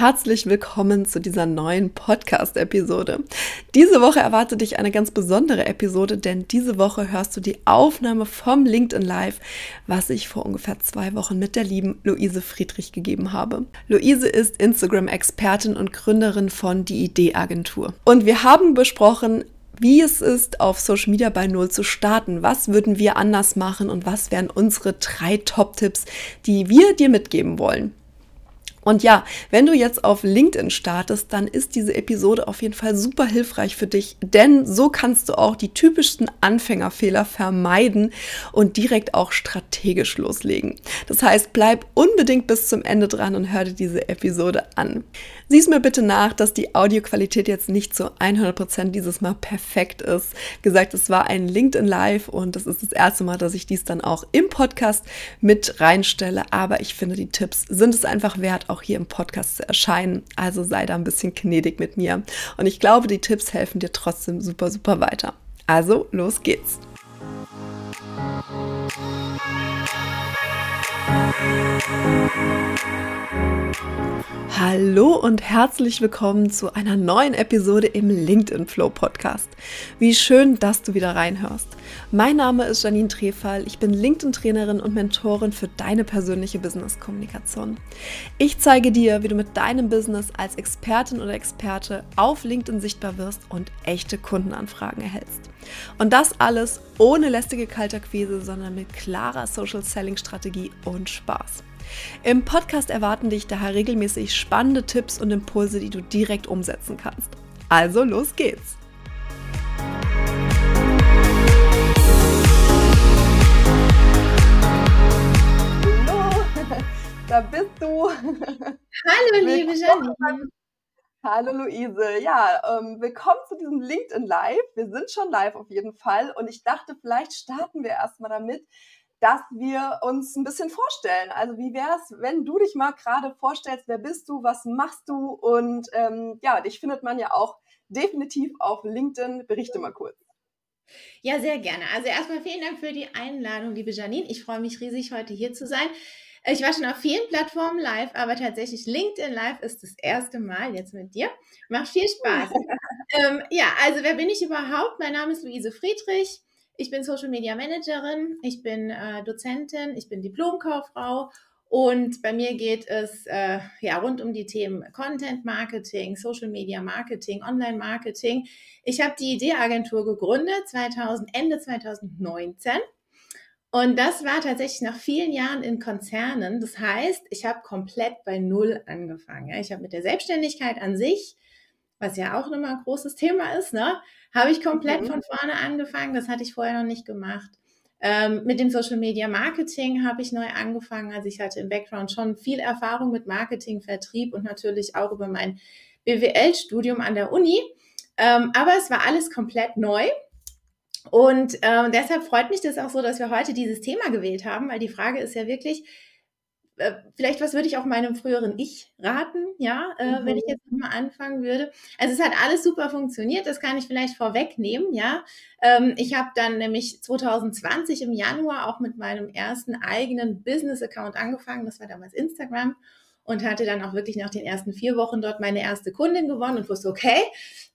herzlich willkommen zu dieser neuen Podcast-Episode. Diese Woche erwartet dich eine ganz besondere Episode, denn diese Woche hörst du die Aufnahme vom LinkedIn Live, was ich vor ungefähr zwei Wochen mit der lieben Luise Friedrich gegeben habe. Luise ist Instagram-Expertin und Gründerin von Die Idee Agentur. Und wir haben besprochen, wie es ist, auf Social Media bei Null zu starten. Was würden wir anders machen und was wären unsere drei Top-Tipps, die wir dir mitgeben wollen? Und ja, wenn du jetzt auf LinkedIn startest, dann ist diese Episode auf jeden Fall super hilfreich für dich, denn so kannst du auch die typischsten Anfängerfehler vermeiden und direkt auch strategisch loslegen. Das heißt, bleib unbedingt bis zum Ende dran und hör dir diese Episode an. Sieh's mir bitte nach, dass die Audioqualität jetzt nicht zu 100% dieses Mal perfekt ist. Gesagt, es war ein LinkedIn Live und das ist das erste Mal, dass ich dies dann auch im Podcast mit reinstelle, aber ich finde, die Tipps sind es einfach wert, auch hier im Podcast zu erscheinen. Also sei da ein bisschen gnädig mit mir. Und ich glaube, die Tipps helfen dir trotzdem super, super weiter. Also, los geht's. Hallo und herzlich willkommen zu einer neuen Episode im LinkedIn Flow Podcast. Wie schön, dass du wieder reinhörst. Mein Name ist Janine Trefall. Ich bin LinkedIn-Trainerin und Mentorin für deine persönliche Business-Kommunikation. Ich zeige dir, wie du mit deinem Business als Expertin oder Experte auf LinkedIn sichtbar wirst und echte Kundenanfragen erhältst. Und das alles ohne lästige Kalterquise, sondern mit klarer Social Selling Strategie und Spaß. Im Podcast erwarten dich daher regelmäßig spannende Tipps und Impulse, die du direkt umsetzen kannst. Also los geht's! Hallo, da bist du. Hallo, liebe Janine. Hallo Luise, ja, ähm, willkommen zu diesem LinkedIn Live. Wir sind schon live auf jeden Fall und ich dachte, vielleicht starten wir erstmal damit, dass wir uns ein bisschen vorstellen. Also wie wäre es, wenn du dich mal gerade vorstellst, wer bist du, was machst du? Und ähm, ja, dich findet man ja auch definitiv auf LinkedIn. Berichte mal kurz. Ja, sehr gerne. Also erstmal vielen Dank für die Einladung, liebe Janine. Ich freue mich riesig, heute hier zu sein. Ich war schon auf vielen Plattformen live, aber tatsächlich LinkedIn Live ist das erste Mal jetzt mit dir. Macht viel Spaß. ähm, ja, also wer bin ich überhaupt? Mein Name ist Luise Friedrich. Ich bin Social Media Managerin, ich bin äh, Dozentin, ich bin Diplomkauffrau und bei mir geht es äh, ja rund um die Themen Content Marketing, Social Media Marketing, Online Marketing. Ich habe die Ideeagentur gegründet 2000, Ende 2019. Und das war tatsächlich nach vielen Jahren in Konzernen. Das heißt, ich habe komplett bei Null angefangen. Ich habe mit der Selbstständigkeit an sich, was ja auch immer ein großes Thema ist, ne, habe ich komplett mhm. von vorne angefangen. Das hatte ich vorher noch nicht gemacht. Ähm, mit dem Social Media Marketing habe ich neu angefangen. Also ich hatte im Background schon viel Erfahrung mit Marketing, Vertrieb und natürlich auch über mein BWL-Studium an der Uni. Ähm, aber es war alles komplett neu. Und ähm, deshalb freut mich das auch so, dass wir heute dieses Thema gewählt haben, weil die Frage ist ja wirklich, äh, vielleicht was würde ich auch meinem früheren Ich raten, ja, äh, mhm. wenn ich jetzt mal anfangen würde. Also es hat alles super funktioniert, das kann ich vielleicht vorwegnehmen, ja. Ähm, ich habe dann nämlich 2020 im Januar auch mit meinem ersten eigenen Business-Account angefangen, das war damals Instagram und hatte dann auch wirklich nach den ersten vier Wochen dort meine erste Kundin gewonnen und wusste, okay,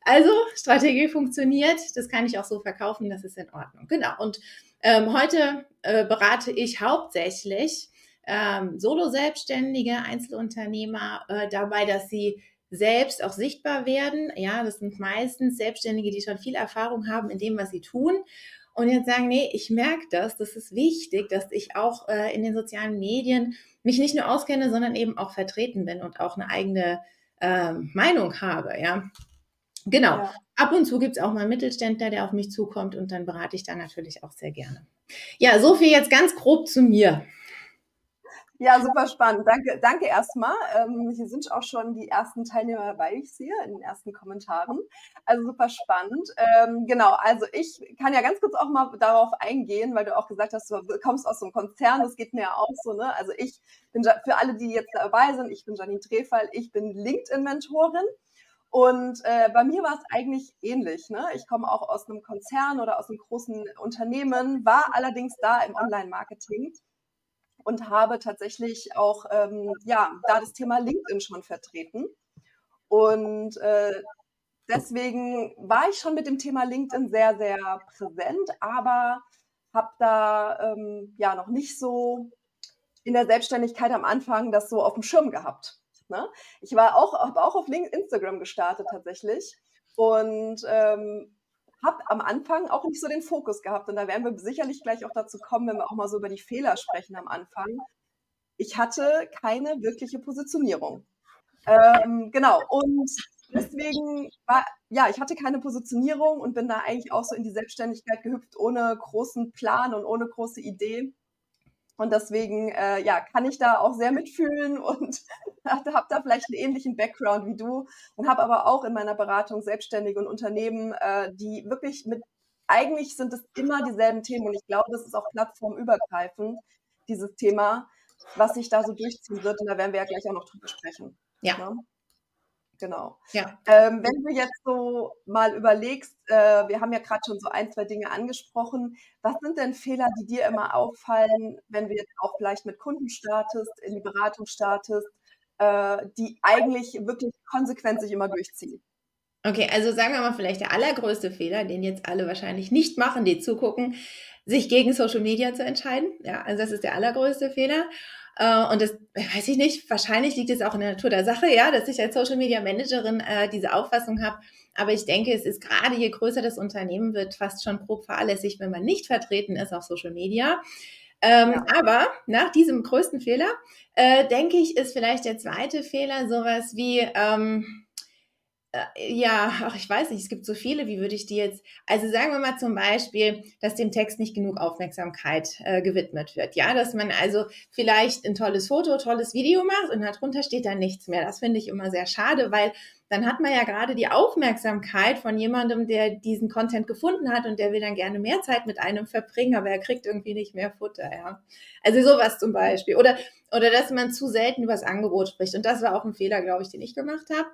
also Strategie funktioniert, das kann ich auch so verkaufen, das ist in Ordnung. Genau. Und ähm, heute äh, berate ich hauptsächlich ähm, Solo-Selbstständige, Einzelunternehmer äh, dabei, dass sie selbst auch sichtbar werden. Ja, das sind meistens Selbstständige, die schon viel Erfahrung haben in dem, was sie tun. Und jetzt sagen, nee, ich merke das, das ist wichtig, dass ich auch äh, in den sozialen Medien mich nicht nur auskenne, sondern eben auch vertreten bin und auch eine eigene äh, Meinung habe. Ja, genau. Ja. Ab und zu gibt es auch mal einen Mittelständler, der auf mich zukommt und dann berate ich da natürlich auch sehr gerne. Ja, so viel jetzt ganz grob zu mir. Ja, super spannend. Danke, danke erstmal. Ähm, hier sind auch schon die ersten Teilnehmer dabei, ich sehe, in den ersten Kommentaren. Also super spannend. Ähm, genau, also ich kann ja ganz kurz auch mal darauf eingehen, weil du auch gesagt hast, du kommst aus so einem Konzern, das geht mir ja auch so, ne? Also ich bin, für alle, die jetzt dabei sind, ich bin Janine Trefall, ich bin LinkedIn-Mentorin. Und äh, bei mir war es eigentlich ähnlich. Ne? Ich komme auch aus einem Konzern oder aus einem großen Unternehmen, war allerdings da im Online-Marketing und habe tatsächlich auch ähm, ja, da das Thema LinkedIn schon vertreten. Und äh, deswegen war ich schon mit dem Thema LinkedIn sehr, sehr präsent, aber habe da ähm, ja noch nicht so in der Selbstständigkeit am Anfang das so auf dem Schirm gehabt. Ne? Ich war auch, habe auch auf Instagram gestartet tatsächlich und ähm, habe am Anfang auch nicht so den Fokus gehabt. Und da werden wir sicherlich gleich auch dazu kommen, wenn wir auch mal so über die Fehler sprechen am Anfang. Ich hatte keine wirkliche Positionierung. Ähm, genau. Und deswegen war, ja, ich hatte keine Positionierung und bin da eigentlich auch so in die Selbstständigkeit gehüpft, ohne großen Plan und ohne große Idee. Und deswegen, äh, ja, kann ich da auch sehr mitfühlen und habe da vielleicht einen ähnlichen Background wie du und habe aber auch in meiner Beratung Selbstständige und Unternehmen, äh, die wirklich mit, eigentlich sind es immer dieselben Themen und ich glaube, das ist auch plattformübergreifend, dieses Thema, was sich da so durchziehen wird. Und da werden wir ja gleich auch noch drüber sprechen. Ja. Ne? Genau. Ja. Ähm, wenn du jetzt so mal überlegst, äh, wir haben ja gerade schon so ein, zwei Dinge angesprochen. Was sind denn Fehler, die dir immer auffallen, wenn du jetzt auch vielleicht mit Kunden startest, in die Beratung startest, äh, die eigentlich wirklich konsequent sich immer durchziehen? Okay, also sagen wir mal vielleicht der allergrößte Fehler, den jetzt alle wahrscheinlich nicht machen, die zugucken, sich gegen Social Media zu entscheiden. Ja, also das ist der allergrößte Fehler. Äh, und das weiß ich nicht, wahrscheinlich liegt es auch in der Natur der Sache, ja, dass ich als Social Media Managerin äh, diese Auffassung habe. Aber ich denke, es ist gerade je größer das Unternehmen wird, fast schon grob fahrlässig, wenn man nicht vertreten ist auf Social Media. Ähm, ja. Aber nach diesem größten Fehler, äh, denke ich, ist vielleicht der zweite Fehler sowas wie, ähm, äh, ja, ach, ich weiß nicht, es gibt so viele, wie würde ich die jetzt, also sagen wir mal zum Beispiel, dass dem Text nicht genug Aufmerksamkeit äh, gewidmet wird, ja, dass man also vielleicht ein tolles Foto, tolles Video macht und darunter steht dann nichts mehr. Das finde ich immer sehr schade, weil dann hat man ja gerade die Aufmerksamkeit von jemandem, der diesen Content gefunden hat und der will dann gerne mehr Zeit mit einem verbringen, aber er kriegt irgendwie nicht mehr Futter, ja. Also sowas zum Beispiel. Oder, oder dass man zu selten über das Angebot spricht. Und das war auch ein Fehler, glaube ich, den ich gemacht habe.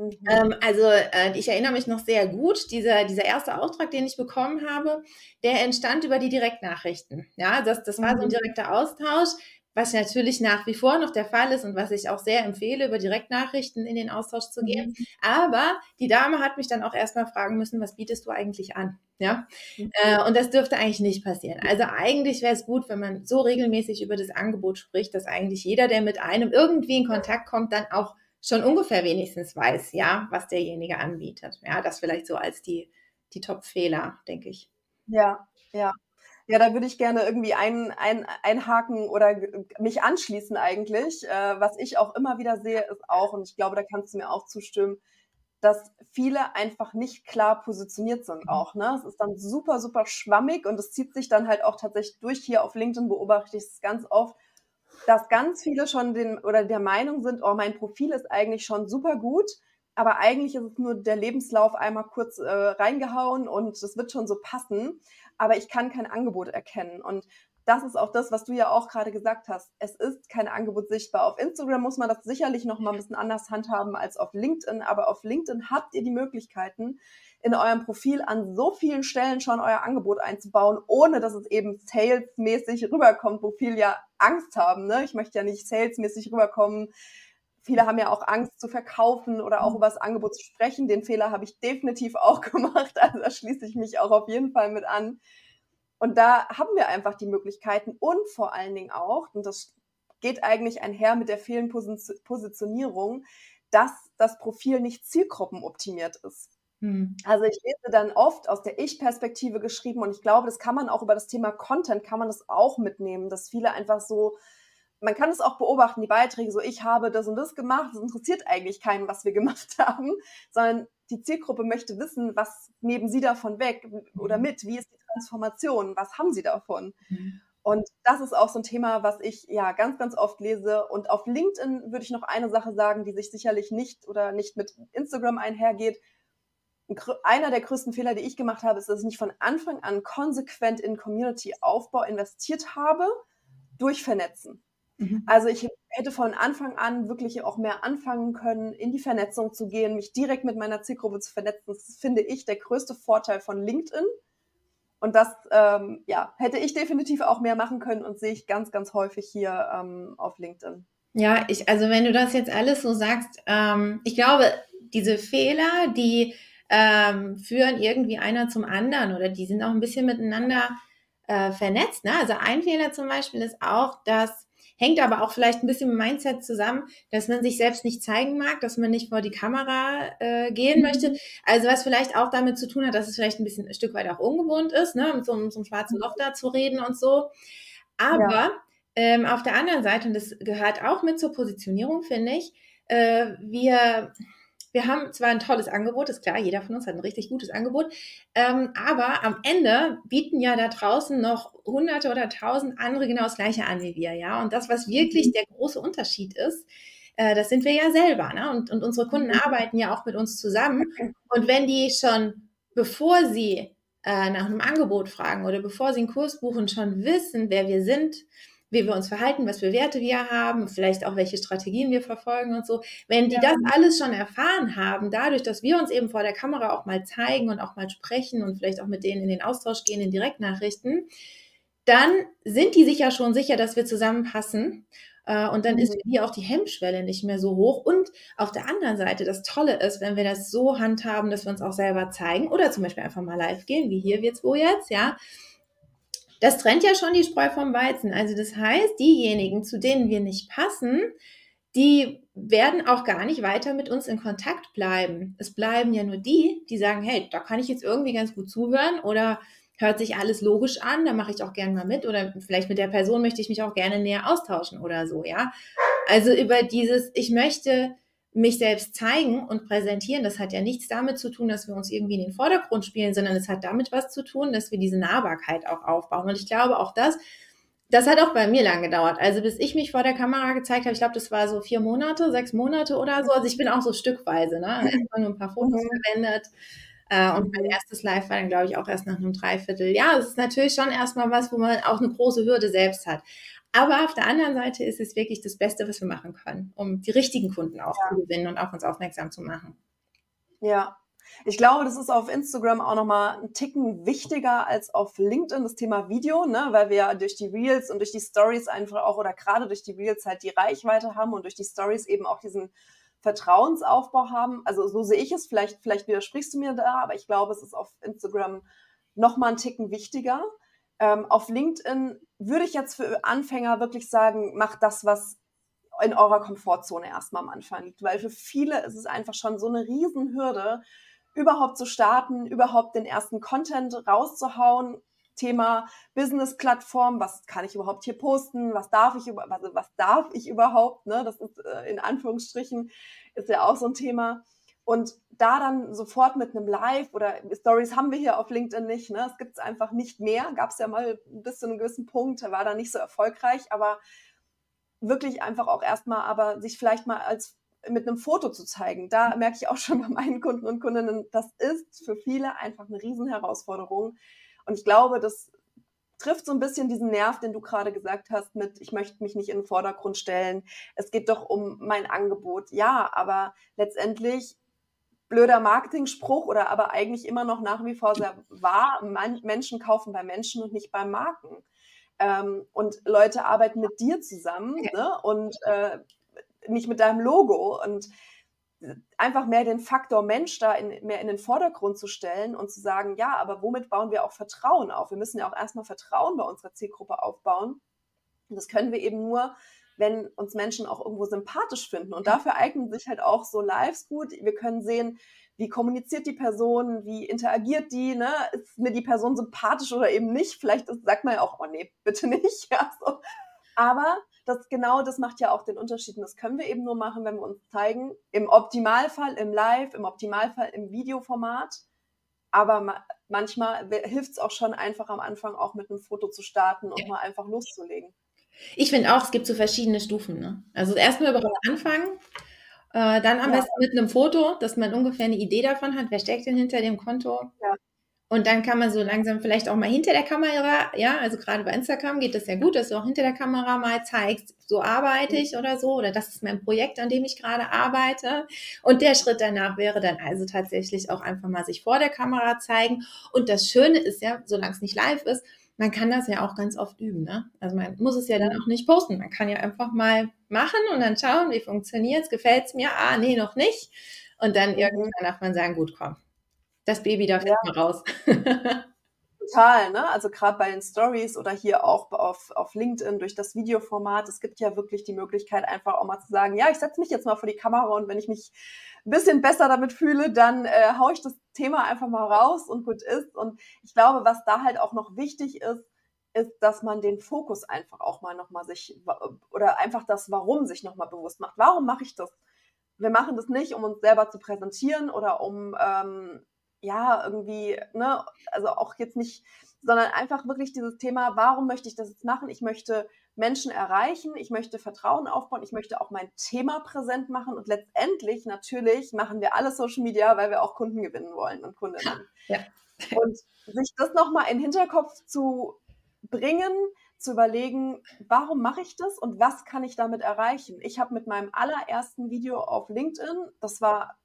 Mhm. Ähm, also äh, ich erinnere mich noch sehr gut, dieser, dieser erste Auftrag, den ich bekommen habe, der entstand über die Direktnachrichten. Ja, das, das war so ein mhm. direkter Austausch, was natürlich nach wie vor noch der Fall ist und was ich auch sehr empfehle, über Direktnachrichten in den Austausch zu gehen. Mhm. Aber die Dame hat mich dann auch erstmal fragen müssen, was bietest du eigentlich an? Ja, mhm. äh, und das dürfte eigentlich nicht passieren. Also eigentlich wäre es gut, wenn man so regelmäßig über das Angebot spricht, dass eigentlich jeder, der mit einem irgendwie in Kontakt kommt, dann auch schon ungefähr wenigstens weiß, ja, was derjenige anbietet. Ja, das vielleicht so als die, die Top-Fehler, denke ich. Ja, ja. Ja, da würde ich gerne irgendwie ein, ein, einhaken oder mich anschließen eigentlich. Äh, was ich auch immer wieder sehe, ist auch, und ich glaube, da kannst du mir auch zustimmen, dass viele einfach nicht klar positioniert sind mhm. auch. Ne? Es ist dann super, super schwammig und es zieht sich dann halt auch tatsächlich durch. Hier auf LinkedIn beobachte ich es ganz oft, dass ganz viele schon den oder der Meinung sind, oh, mein Profil ist eigentlich schon super gut, aber eigentlich ist es nur der Lebenslauf einmal kurz äh, reingehauen und es wird schon so passen, aber ich kann kein Angebot erkennen. Und das ist auch das, was du ja auch gerade gesagt hast. Es ist kein Angebot sichtbar. Auf Instagram muss man das sicherlich noch mal ein bisschen anders handhaben als auf LinkedIn, aber auf LinkedIn habt ihr die Möglichkeiten, in eurem Profil an so vielen Stellen schon euer Angebot einzubauen, ohne dass es eben salesmäßig rüberkommt, wo viele ja Angst haben. Ne? Ich möchte ja nicht salesmäßig rüberkommen. Viele haben ja auch Angst zu verkaufen oder auch mhm. über das Angebot zu sprechen. Den Fehler habe ich definitiv auch gemacht. Also da schließe ich mich auch auf jeden Fall mit an. Und da haben wir einfach die Möglichkeiten und vor allen Dingen auch, und das geht eigentlich einher mit der fehlenden Positionierung, dass das Profil nicht zielgruppenoptimiert ist. Hm. Also ich lese dann oft aus der Ich-Perspektive geschrieben und ich glaube, das kann man auch über das Thema Content, kann man das auch mitnehmen, dass viele einfach so, man kann es auch beobachten, die Beiträge, so ich habe das und das gemacht, das interessiert eigentlich keinen, was wir gemacht haben, sondern die Zielgruppe möchte wissen, was nehmen sie davon weg oder mhm. mit, wie ist die Transformation, was haben sie davon? Mhm. Und das ist auch so ein Thema, was ich ja ganz, ganz oft lese. Und auf LinkedIn würde ich noch eine Sache sagen, die sich sicherlich nicht oder nicht mit Instagram einhergeht einer der größten Fehler, die ich gemacht habe, ist, dass ich nicht von Anfang an konsequent in Community-Aufbau investiert habe durch Vernetzen. Mhm. Also ich hätte von Anfang an wirklich auch mehr anfangen können, in die Vernetzung zu gehen, mich direkt mit meiner Zielgruppe zu vernetzen. Das finde ich der größte Vorteil von LinkedIn. Und das ähm, ja, hätte ich definitiv auch mehr machen können und sehe ich ganz, ganz häufig hier ähm, auf LinkedIn. Ja, ich, also wenn du das jetzt alles so sagst, ähm, ich glaube, diese Fehler, die ähm, führen irgendwie einer zum anderen oder die sind auch ein bisschen miteinander äh, vernetzt. Ne? Also ein Fehler zum Beispiel ist auch, dass hängt aber auch vielleicht ein bisschen mit Mindset zusammen, dass man sich selbst nicht zeigen mag, dass man nicht vor die Kamera äh, gehen mhm. möchte. Also was vielleicht auch damit zu tun hat, dass es vielleicht ein bisschen ein Stück weit auch ungewohnt ist, ne? mit so, so einem schwarzen Loch da zu reden und so. Aber ja. ähm, auf der anderen Seite, und das gehört auch mit zur Positionierung, finde ich, äh, wir wir haben zwar ein tolles Angebot, ist klar, jeder von uns hat ein richtig gutes Angebot, ähm, aber am Ende bieten ja da draußen noch hunderte oder tausend andere genau das gleiche an wie wir, ja. Und das, was wirklich mhm. der große Unterschied ist, äh, das sind wir ja selber, ne? Und, und unsere Kunden mhm. arbeiten ja auch mit uns zusammen. Und wenn die schon, bevor sie äh, nach einem Angebot fragen oder bevor sie einen Kurs buchen, schon wissen, wer wir sind, wie wir uns verhalten, was für Werte wir haben, vielleicht auch welche Strategien wir verfolgen und so. Wenn die ja. das alles schon erfahren haben, dadurch, dass wir uns eben vor der Kamera auch mal zeigen und auch mal sprechen und vielleicht auch mit denen in den Austausch gehen, in Direktnachrichten, dann sind die sich ja schon sicher, dass wir zusammenpassen. Äh, und dann ist für mhm. auch die Hemmschwelle nicht mehr so hoch. Und auf der anderen Seite, das Tolle ist, wenn wir das so handhaben, dass wir uns auch selber zeigen oder zum Beispiel einfach mal live gehen, wie hier wird's wo jetzt, ja, das trennt ja schon die Spreu vom Weizen. Also das heißt, diejenigen, zu denen wir nicht passen, die werden auch gar nicht weiter mit uns in Kontakt bleiben. Es bleiben ja nur die, die sagen, hey, da kann ich jetzt irgendwie ganz gut zuhören oder hört sich alles logisch an, da mache ich auch gerne mal mit oder vielleicht mit der Person möchte ich mich auch gerne näher austauschen oder so, ja. Also über dieses, ich möchte mich selbst zeigen und präsentieren, das hat ja nichts damit zu tun, dass wir uns irgendwie in den Vordergrund spielen, sondern es hat damit was zu tun, dass wir diese Nahbarkeit auch aufbauen. Und ich glaube auch das, das hat auch bei mir lang gedauert. Also bis ich mich vor der Kamera gezeigt habe, ich glaube, das war so vier Monate, sechs Monate oder so. Also ich bin auch so stückweise, ne? Erstmal nur ein paar Fotos mhm. verwendet. Äh, und mein erstes Live war dann, glaube ich, auch erst nach einem Dreivierteljahr. Es ist natürlich schon erstmal was, wo man auch eine große Hürde selbst hat. Aber auf der anderen Seite ist es wirklich das Beste, was wir machen können, um die richtigen Kunden auch ja. zu gewinnen und auf uns aufmerksam zu machen. Ja, ich glaube, das ist auf Instagram auch nochmal ein Ticken wichtiger als auf LinkedIn, das Thema Video, ne? weil wir ja durch die Reels und durch die Stories einfach auch oder gerade durch die Reels halt die Reichweite haben und durch die Stories eben auch diesen Vertrauensaufbau haben. Also so sehe ich es, vielleicht, vielleicht widersprichst du mir da, aber ich glaube, es ist auf Instagram nochmal ein Ticken wichtiger. Ähm, auf LinkedIn würde ich jetzt für Anfänger wirklich sagen, macht das, was in eurer Komfortzone erstmal am Anfang liegt, weil für viele ist es einfach schon so eine Riesenhürde, überhaupt zu starten, überhaupt den ersten Content rauszuhauen. Thema Business-Plattform, was kann ich überhaupt hier posten, was darf ich, was, was darf ich überhaupt, ne? das ist äh, in Anführungsstrichen, ist ja auch so ein Thema. Und da dann sofort mit einem Live oder Stories haben wir hier auf LinkedIn nicht, ne? Es gibt es einfach nicht mehr. Gab es ja mal bis zu einem gewissen Punkt, war da nicht so erfolgreich, aber wirklich einfach auch erstmal, aber sich vielleicht mal als mit einem Foto zu zeigen. Da merke ich auch schon bei meinen Kunden und Kundinnen, das ist für viele einfach eine Riesenherausforderung. Und ich glaube, das trifft so ein bisschen diesen Nerv, den du gerade gesagt hast, mit ich möchte mich nicht in den Vordergrund stellen. Es geht doch um mein Angebot. Ja, aber letztendlich blöder Marketing-Spruch oder aber eigentlich immer noch nach wie vor sehr wahr. Menschen kaufen bei Menschen und nicht bei Marken. Ähm, und Leute arbeiten mit dir zusammen ne? und äh, nicht mit deinem Logo. Und einfach mehr den Faktor Mensch da in, mehr in den Vordergrund zu stellen und zu sagen, ja, aber womit bauen wir auch Vertrauen auf? Wir müssen ja auch erstmal Vertrauen bei unserer Zielgruppe aufbauen. Und das können wir eben nur, wenn uns Menschen auch irgendwo sympathisch finden. Und dafür eignen sich halt auch so Lives gut. Wir können sehen, wie kommuniziert die Person, wie interagiert die, ne? ist mir die Person sympathisch oder eben nicht. Vielleicht ist, sagt man ja auch, oh nee, bitte nicht. Ja, so. Aber das genau das macht ja auch den Unterschied. Und das können wir eben nur machen, wenn wir uns zeigen. Im Optimalfall im Live, im Optimalfall im Videoformat. Aber ma manchmal hilft es auch schon einfach am Anfang auch mit einem Foto zu starten und mal einfach loszulegen. Ich finde auch, es gibt so verschiedene Stufen. Ne? Also erstmal überhaupt anfangen, äh, dann am ja. besten mit einem Foto, dass man ungefähr eine Idee davon hat, wer steckt denn hinter dem Konto. Ja. Und dann kann man so langsam vielleicht auch mal hinter der Kamera, ja, also gerade bei Instagram geht das ja gut, dass du auch hinter der Kamera mal zeigst, so arbeite ich oder so, oder das ist mein Projekt, an dem ich gerade arbeite. Und der Schritt danach wäre dann also tatsächlich auch einfach mal sich vor der Kamera zeigen. Und das Schöne ist ja, solange es nicht live ist, man kann das ja auch ganz oft üben. Ne? Also man muss es ja dann auch nicht posten. Man kann ja einfach mal machen und dann schauen, wie funktioniert es, gefällt es mir, ah, nee, noch nicht. Und dann irgendwann darf man sagen, gut, komm, das Baby darf ja. jetzt mal raus. Total, ne? Also gerade bei den Stories oder hier auch auf, auf LinkedIn durch das Videoformat, es gibt ja wirklich die Möglichkeit, einfach auch mal zu sagen, ja, ich setze mich jetzt mal vor die Kamera und wenn ich mich ein bisschen besser damit fühle, dann äh, haue ich das Thema einfach mal raus und gut ist. Und ich glaube, was da halt auch noch wichtig ist, ist, dass man den Fokus einfach auch mal nochmal sich oder einfach das Warum sich nochmal bewusst macht. Warum mache ich das? Wir machen das nicht, um uns selber zu präsentieren oder um ähm, ja, irgendwie, ne, also auch jetzt nicht, sondern einfach wirklich dieses Thema, warum möchte ich das jetzt machen? Ich möchte Menschen erreichen, ich möchte Vertrauen aufbauen, ich möchte auch mein Thema präsent machen und letztendlich natürlich machen wir alle Social Media, weil wir auch Kunden gewinnen wollen und Kundinnen. Ja. Und sich das nochmal in den Hinterkopf zu bringen, zu überlegen, warum mache ich das und was kann ich damit erreichen? Ich habe mit meinem allerersten Video auf LinkedIn, das war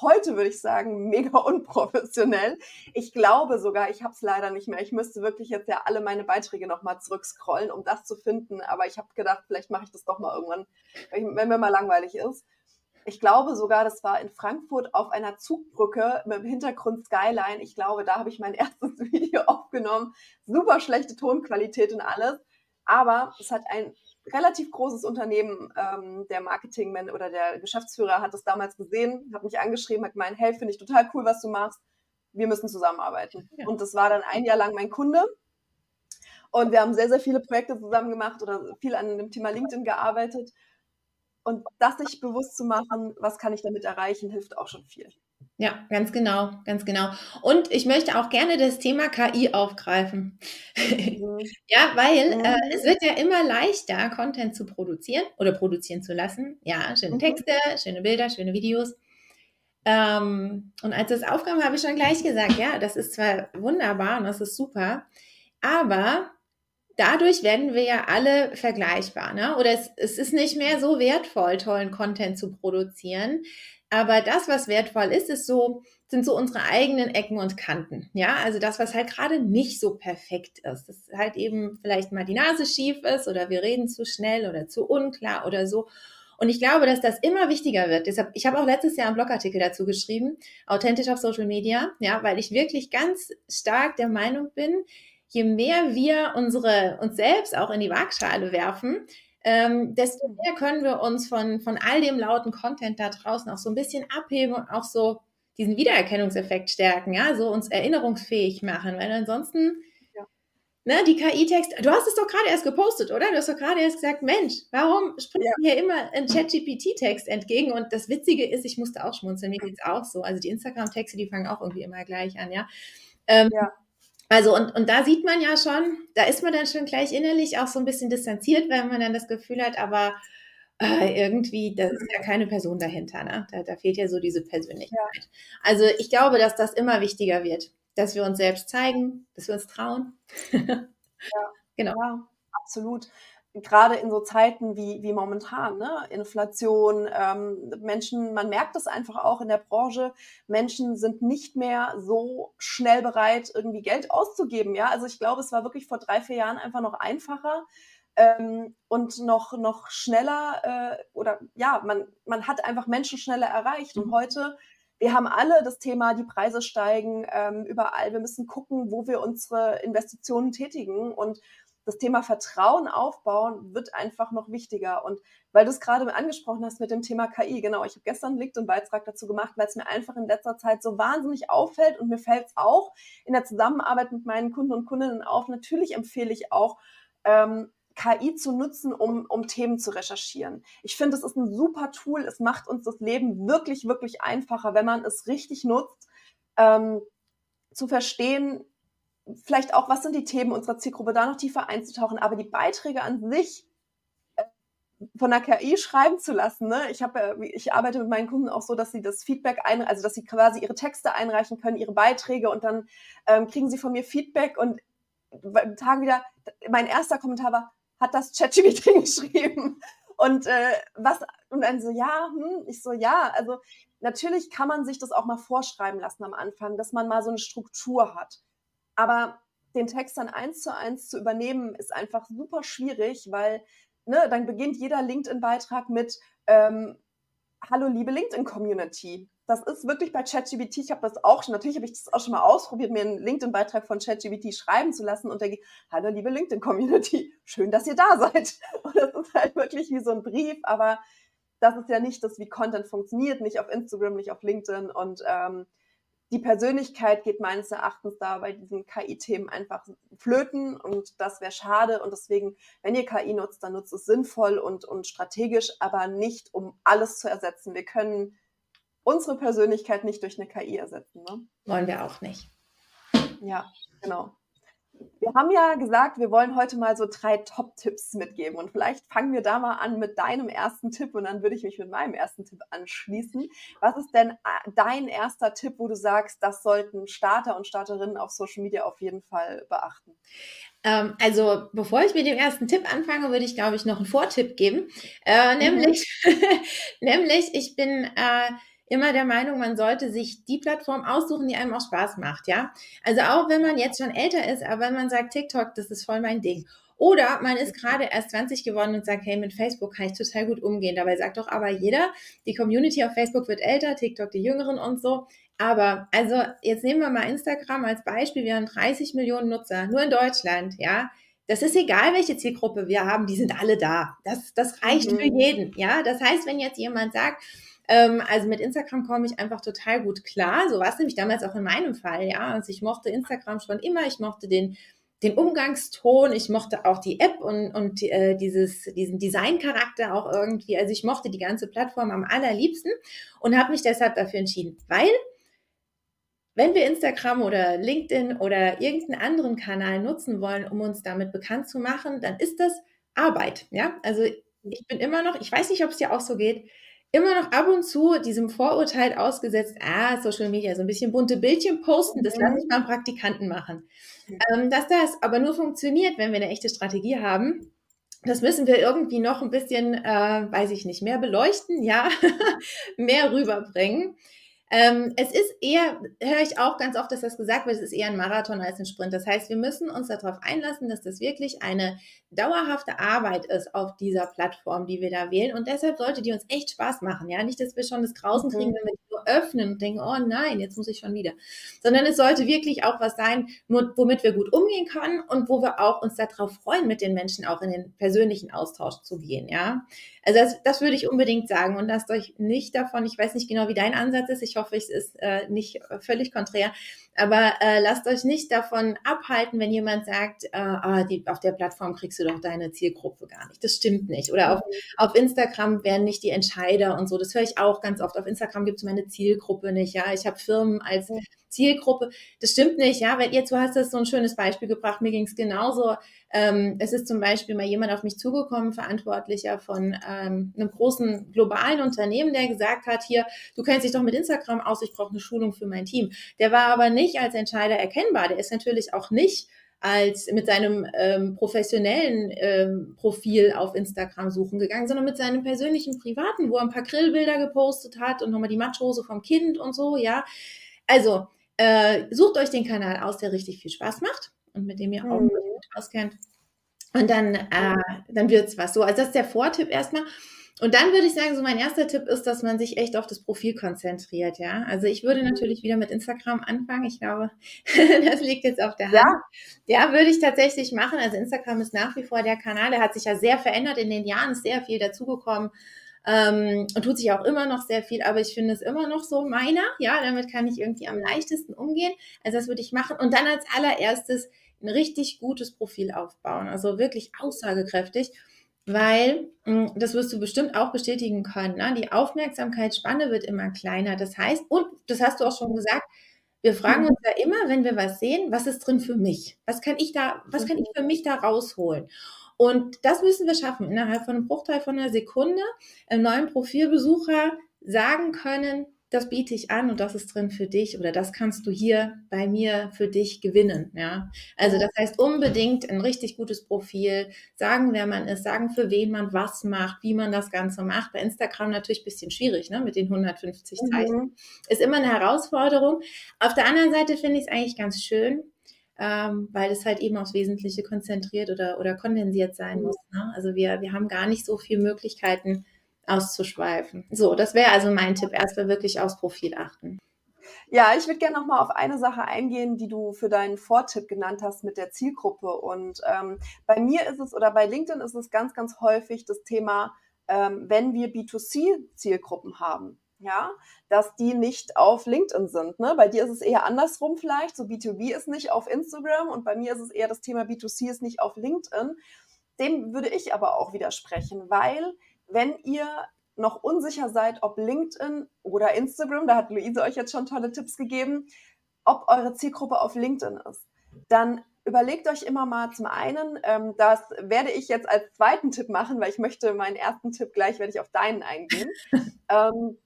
heute würde ich sagen, mega unprofessionell. Ich glaube sogar, ich habe es leider nicht mehr. Ich müsste wirklich jetzt ja alle meine Beiträge nochmal zurückscrollen, um das zu finden. Aber ich habe gedacht, vielleicht mache ich das doch mal irgendwann, wenn mir mal langweilig ist. Ich glaube sogar, das war in Frankfurt auf einer Zugbrücke mit dem Hintergrund Skyline. Ich glaube, da habe ich mein erstes Video aufgenommen. Super schlechte Tonqualität und alles. Aber es hat ein relativ großes Unternehmen, ähm, der Marketingman oder der Geschäftsführer hat das damals gesehen, hat mich angeschrieben, hat gemeint, hey, finde ich total cool, was du machst. Wir müssen zusammenarbeiten. Ja. Und das war dann ein Jahr lang mein Kunde. Und wir haben sehr, sehr viele Projekte zusammen gemacht oder viel an dem Thema LinkedIn gearbeitet. Und das sich bewusst zu machen, was kann ich damit erreichen, hilft auch schon viel. Ja, ganz genau, ganz genau. Und ich möchte auch gerne das Thema KI aufgreifen. Mhm. ja, weil mhm. äh, es wird ja immer leichter, Content zu produzieren oder produzieren zu lassen. Ja, schöne mhm. Texte, schöne Bilder, schöne Videos. Ähm, und als es aufkam, habe ich schon gleich gesagt, ja, das ist zwar wunderbar und das ist super, aber dadurch werden wir ja alle vergleichbar. Ne? Oder es, es ist nicht mehr so wertvoll, tollen Content zu produzieren, aber das, was wertvoll ist, ist so, sind so unsere eigenen Ecken und Kanten. Ja, also das, was halt gerade nicht so perfekt ist. Das halt eben vielleicht mal die Nase schief ist oder wir reden zu schnell oder zu unklar oder so. Und ich glaube, dass das immer wichtiger wird. Deshalb, ich habe auch letztes Jahr einen Blogartikel dazu geschrieben, authentisch auf Social Media, ja, weil ich wirklich ganz stark der Meinung bin, je mehr wir unsere, uns selbst auch in die Waagschale werfen, ähm, desto mehr können wir uns von, von all dem lauten Content da draußen auch so ein bisschen abheben und auch so diesen Wiedererkennungseffekt stärken, ja, so uns erinnerungsfähig machen, weil ansonsten, ja. ne, die KI-Text, du hast es doch gerade erst gepostet, oder? Du hast doch gerade erst gesagt, Mensch, warum springt ja. hier immer ein ChatGPT-Text entgegen? Und das Witzige ist, ich musste auch schmunzeln, mir geht es auch so. Also die Instagram-Texte, die fangen auch irgendwie immer gleich an, ja. Ähm, ja. Also und, und da sieht man ja schon, da ist man dann schon gleich innerlich auch so ein bisschen distanziert, weil man dann das Gefühl hat, aber äh, irgendwie, da ist ja keine Person dahinter. Ne? Da, da fehlt ja so diese Persönlichkeit. Ja. Also ich glaube, dass das immer wichtiger wird, dass wir uns selbst zeigen, dass wir uns trauen. ja, genau. Ja, absolut gerade in so Zeiten wie, wie momentan, ne? Inflation, ähm, Menschen, man merkt es einfach auch in der Branche, Menschen sind nicht mehr so schnell bereit, irgendwie Geld auszugeben. Ja, also ich glaube, es war wirklich vor drei, vier Jahren einfach noch einfacher. Ähm, und noch, noch schneller äh, oder ja, man, man hat einfach Menschen schneller erreicht. Und mhm. heute wir haben alle das Thema, die Preise steigen ähm, überall. Wir müssen gucken, wo wir unsere Investitionen tätigen. Und das Thema Vertrauen aufbauen wird einfach noch wichtiger. Und weil du es gerade angesprochen hast mit dem Thema KI, genau, ich habe gestern einen LinkedIn-Beitrag dazu gemacht, weil es mir einfach in letzter Zeit so wahnsinnig auffällt und mir fällt es auch in der Zusammenarbeit mit meinen Kunden und Kundinnen auf. Natürlich empfehle ich auch, ähm, KI zu nutzen, um, um Themen zu recherchieren. Ich finde, es ist ein super Tool. Es macht uns das Leben wirklich, wirklich einfacher, wenn man es richtig nutzt, ähm, zu verstehen, vielleicht auch, was sind die Themen unserer Zielgruppe, da noch tiefer einzutauchen. Aber die Beiträge an sich äh, von der KI schreiben zu lassen. Ne? Ich, hab, ich arbeite mit meinen Kunden auch so, dass sie das Feedback ein, also dass sie quasi ihre Texte einreichen können, ihre Beiträge und dann ähm, kriegen sie von mir Feedback und Tagen wieder, mein erster Kommentar war, hat das ChatGPT geschrieben? Und äh, was, und dann so, ja, hm, ich so, ja, also natürlich kann man sich das auch mal vorschreiben lassen am Anfang, dass man mal so eine Struktur hat. Aber den Text dann eins zu eins zu übernehmen, ist einfach super schwierig, weil ne, dann beginnt jeder LinkedIn-Beitrag mit ähm, Hallo liebe LinkedIn-Community. Das ist wirklich bei ChatGBT, ich habe das auch schon, natürlich habe ich das auch schon mal ausprobiert, mir einen LinkedIn-Beitrag von ChatGBT schreiben zu lassen und denke, Hallo liebe LinkedIn-Community, schön, dass ihr da seid. Und das ist halt wirklich wie so ein Brief, aber das ist ja nicht das, wie Content funktioniert, nicht auf Instagram, nicht auf LinkedIn und ähm, die Persönlichkeit geht meines Erachtens da bei diesen KI-Themen einfach flöten und das wäre schade. Und deswegen, wenn ihr KI nutzt, dann nutzt es sinnvoll und, und strategisch, aber nicht, um alles zu ersetzen. Wir können unsere Persönlichkeit nicht durch eine KI ersetzen. Ne? Wollen wir auch nicht. Ja, genau. Wir haben ja gesagt, wir wollen heute mal so drei Top-Tipps mitgeben und vielleicht fangen wir da mal an mit deinem ersten Tipp und dann würde ich mich mit meinem ersten Tipp anschließen. Was ist denn äh, dein erster Tipp, wo du sagst, das sollten Starter und Starterinnen auf Social Media auf jeden Fall beachten? Ähm, also bevor ich mit dem ersten Tipp anfange, würde ich, glaube ich, noch einen Vortipp geben. Äh, nämlich, mhm. nämlich, ich bin... Äh, immer der Meinung, man sollte sich die Plattform aussuchen, die einem auch Spaß macht, ja. Also auch wenn man jetzt schon älter ist, aber wenn man sagt, TikTok, das ist voll mein Ding. Oder man ist gerade erst 20 geworden und sagt, hey, mit Facebook kann ich total gut umgehen. Dabei sagt doch aber jeder, die Community auf Facebook wird älter, TikTok die Jüngeren und so. Aber also jetzt nehmen wir mal Instagram als Beispiel. Wir haben 30 Millionen Nutzer, nur in Deutschland, ja. Das ist egal, welche Zielgruppe wir haben, die sind alle da. Das, das reicht mhm. für jeden, ja. Das heißt, wenn jetzt jemand sagt, ähm, also mit Instagram komme ich einfach total gut klar. So war es nämlich damals auch in meinem Fall, ja. Also ich mochte Instagram schon immer, ich mochte den den Umgangston, ich mochte auch die App und, und äh, dieses, diesen Designcharakter auch irgendwie. Also ich mochte die ganze Plattform am allerliebsten und habe mich deshalb dafür entschieden, weil wenn wir Instagram oder LinkedIn oder irgendeinen anderen Kanal nutzen wollen, um uns damit bekannt zu machen, dann ist das Arbeit. Ja, also ich bin immer noch, ich weiß nicht, ob es dir auch so geht, immer noch ab und zu diesem Vorurteil ausgesetzt, ah, Social Media, so ein bisschen bunte Bildchen posten, das lasse ich mhm. mal Praktikanten machen. Ähm, dass das aber nur funktioniert, wenn wir eine echte Strategie haben, das müssen wir irgendwie noch ein bisschen, äh, weiß ich nicht, mehr beleuchten, ja, mehr rüberbringen. Ähm, es ist eher, höre ich auch ganz oft, dass das gesagt wird, es ist eher ein Marathon als ein Sprint. Das heißt, wir müssen uns darauf einlassen, dass das wirklich eine dauerhafte Arbeit ist auf dieser Plattform, die wir da wählen. Und deshalb sollte die uns echt Spaß machen. Ja, nicht, dass wir schon das Grausen mhm. kriegen, wenn wir öffnen und denken, oh nein, jetzt muss ich schon wieder. Sondern es sollte wirklich auch was sein, womit wir gut umgehen können und wo wir auch uns darauf freuen, mit den Menschen auch in den persönlichen Austausch zu gehen. Ja, also das, das würde ich unbedingt sagen und lasst euch nicht davon, ich weiß nicht genau, wie dein Ansatz ist, ich hoffe, es ist äh, nicht völlig konträr, aber äh, lasst euch nicht davon abhalten, wenn jemand sagt, äh, ah, die, auf der Plattform kriegst du doch deine Zielgruppe gar nicht. Das stimmt nicht. Oder auf, mhm. auf Instagram werden nicht die Entscheider und so. Das höre ich auch ganz oft. Auf Instagram gibt es meine Zielgruppe nicht. Ja, ich habe Firmen als Zielgruppe. Das stimmt nicht, ja, weil jetzt, du hast das so ein schönes Beispiel gebracht. Mir ging es genauso. Ähm, es ist zum Beispiel mal jemand auf mich zugekommen, Verantwortlicher von ähm, einem großen globalen Unternehmen, der gesagt hat, hier, du kennst dich doch mit Instagram aus, ich brauche eine Schulung für mein Team. Der war aber nicht als Entscheider erkennbar. Der ist natürlich auch nicht als mit seinem ähm, professionellen ähm, Profil auf Instagram suchen gegangen, sondern mit seinem persönlichen privaten, wo er ein paar Grillbilder gepostet hat und nochmal die Matschhose vom Kind und so, ja. Also, äh, sucht euch den Kanal aus, der richtig viel Spaß macht und mit dem ihr auch mhm. gut auskennt. Und dann, äh, dann wird es was so. Also das ist der Vortipp erstmal. Und dann würde ich sagen, so mein erster Tipp ist, dass man sich echt auf das Profil konzentriert, ja. Also ich würde natürlich wieder mit Instagram anfangen. Ich glaube, das liegt jetzt auf der Hand. Ja. ja, würde ich tatsächlich machen. Also Instagram ist nach wie vor der Kanal. Der hat sich ja sehr verändert in den Jahren, ist sehr viel dazugekommen. Ähm, und tut sich auch immer noch sehr viel, aber ich finde es immer noch so meiner. Ja, damit kann ich irgendwie am leichtesten umgehen. Also das würde ich machen. Und dann als allererstes ein richtig gutes Profil aufbauen. Also wirklich aussagekräftig weil, hm, das wirst du bestimmt auch bestätigen können, ne? die Aufmerksamkeitsspanne wird immer kleiner. Das heißt, und das hast du auch schon gesagt, wir fragen mhm. uns ja immer, wenn wir was sehen, was ist drin für mich? Was kann ich da, was kann ich für mich da rausholen? Und das müssen wir schaffen, innerhalb von einem Bruchteil von einer Sekunde einem neuen Profilbesucher sagen können, das biete ich an und das ist drin für dich oder das kannst du hier bei mir für dich gewinnen. Ja, also das heißt unbedingt ein richtig gutes Profil, sagen, wer man ist, sagen, für wen man was macht, wie man das Ganze macht. Bei Instagram natürlich ein bisschen schwierig, ne, mit den 150 Zeichen. Mhm. Ist immer eine Herausforderung. Auf der anderen Seite finde ich es eigentlich ganz schön, ähm, weil es halt eben aufs Wesentliche konzentriert oder, oder kondensiert sein mhm. muss. Ne? Also wir, wir haben gar nicht so viele Möglichkeiten, auszuschweifen. So, das wäre also mein Tipp. Erstmal wirklich aufs Profil achten. Ja, ich würde gerne noch mal auf eine Sache eingehen, die du für deinen Vortipp genannt hast mit der Zielgruppe. Und ähm, bei mir ist es oder bei LinkedIn ist es ganz, ganz häufig das Thema, ähm, wenn wir B2C-Zielgruppen haben, ja, dass die nicht auf LinkedIn sind. Ne? Bei dir ist es eher andersrum vielleicht, so B2B ist nicht auf Instagram und bei mir ist es eher das Thema B2C ist nicht auf LinkedIn. Dem würde ich aber auch widersprechen, weil wenn ihr noch unsicher seid, ob LinkedIn oder Instagram, da hat Luise euch jetzt schon tolle Tipps gegeben, ob eure Zielgruppe auf LinkedIn ist, dann überlegt euch immer mal zum einen, ähm, das werde ich jetzt als zweiten Tipp machen, weil ich möchte meinen ersten Tipp gleich, werde ich auf deinen eingehen. ähm,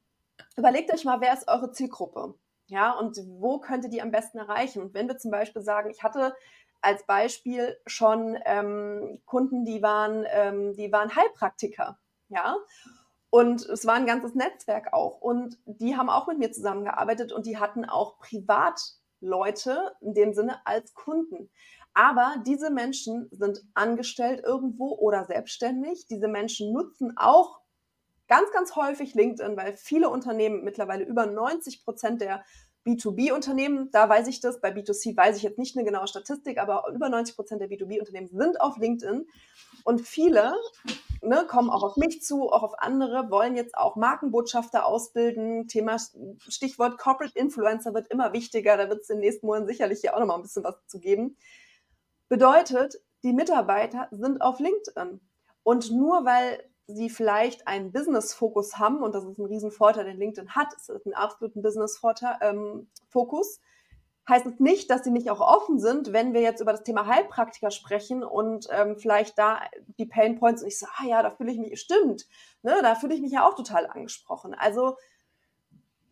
überlegt euch mal, wer ist eure Zielgruppe? Ja, und wo könnt ihr die am besten erreichen? Und wenn wir zum Beispiel sagen, ich hatte als Beispiel schon ähm, Kunden, die waren, ähm, die waren Heilpraktiker ja. Und es war ein ganzes Netzwerk auch. Und die haben auch mit mir zusammengearbeitet und die hatten auch Privatleute in dem Sinne als Kunden. Aber diese Menschen sind angestellt irgendwo oder selbstständig. Diese Menschen nutzen auch ganz, ganz häufig LinkedIn, weil viele Unternehmen mittlerweile über 90 Prozent der B2B-Unternehmen, da weiß ich das, bei B2C weiß ich jetzt nicht eine genaue Statistik, aber über 90 Prozent der B2B-Unternehmen sind auf LinkedIn. Und viele ne, kommen auch auf mich zu, auch auf andere, wollen jetzt auch Markenbotschafter ausbilden. Thema Stichwort Corporate Influencer wird immer wichtiger. Da wird es in den nächsten Monaten sicherlich hier auch noch mal ein bisschen was zu geben. Bedeutet, die Mitarbeiter sind auf LinkedIn. Und nur weil sie vielleicht einen Business-Fokus haben, und das ist ein Riesenvorteil, den LinkedIn hat, es ist ein absoluten Business-Fokus, ähm, heißt es nicht, dass sie nicht auch offen sind, wenn wir jetzt über das Thema Heilpraktiker sprechen und ähm, vielleicht da die Pain Points und ich so, ah ja, da fühle ich mich, stimmt, ne, da fühle ich mich ja auch total angesprochen. Also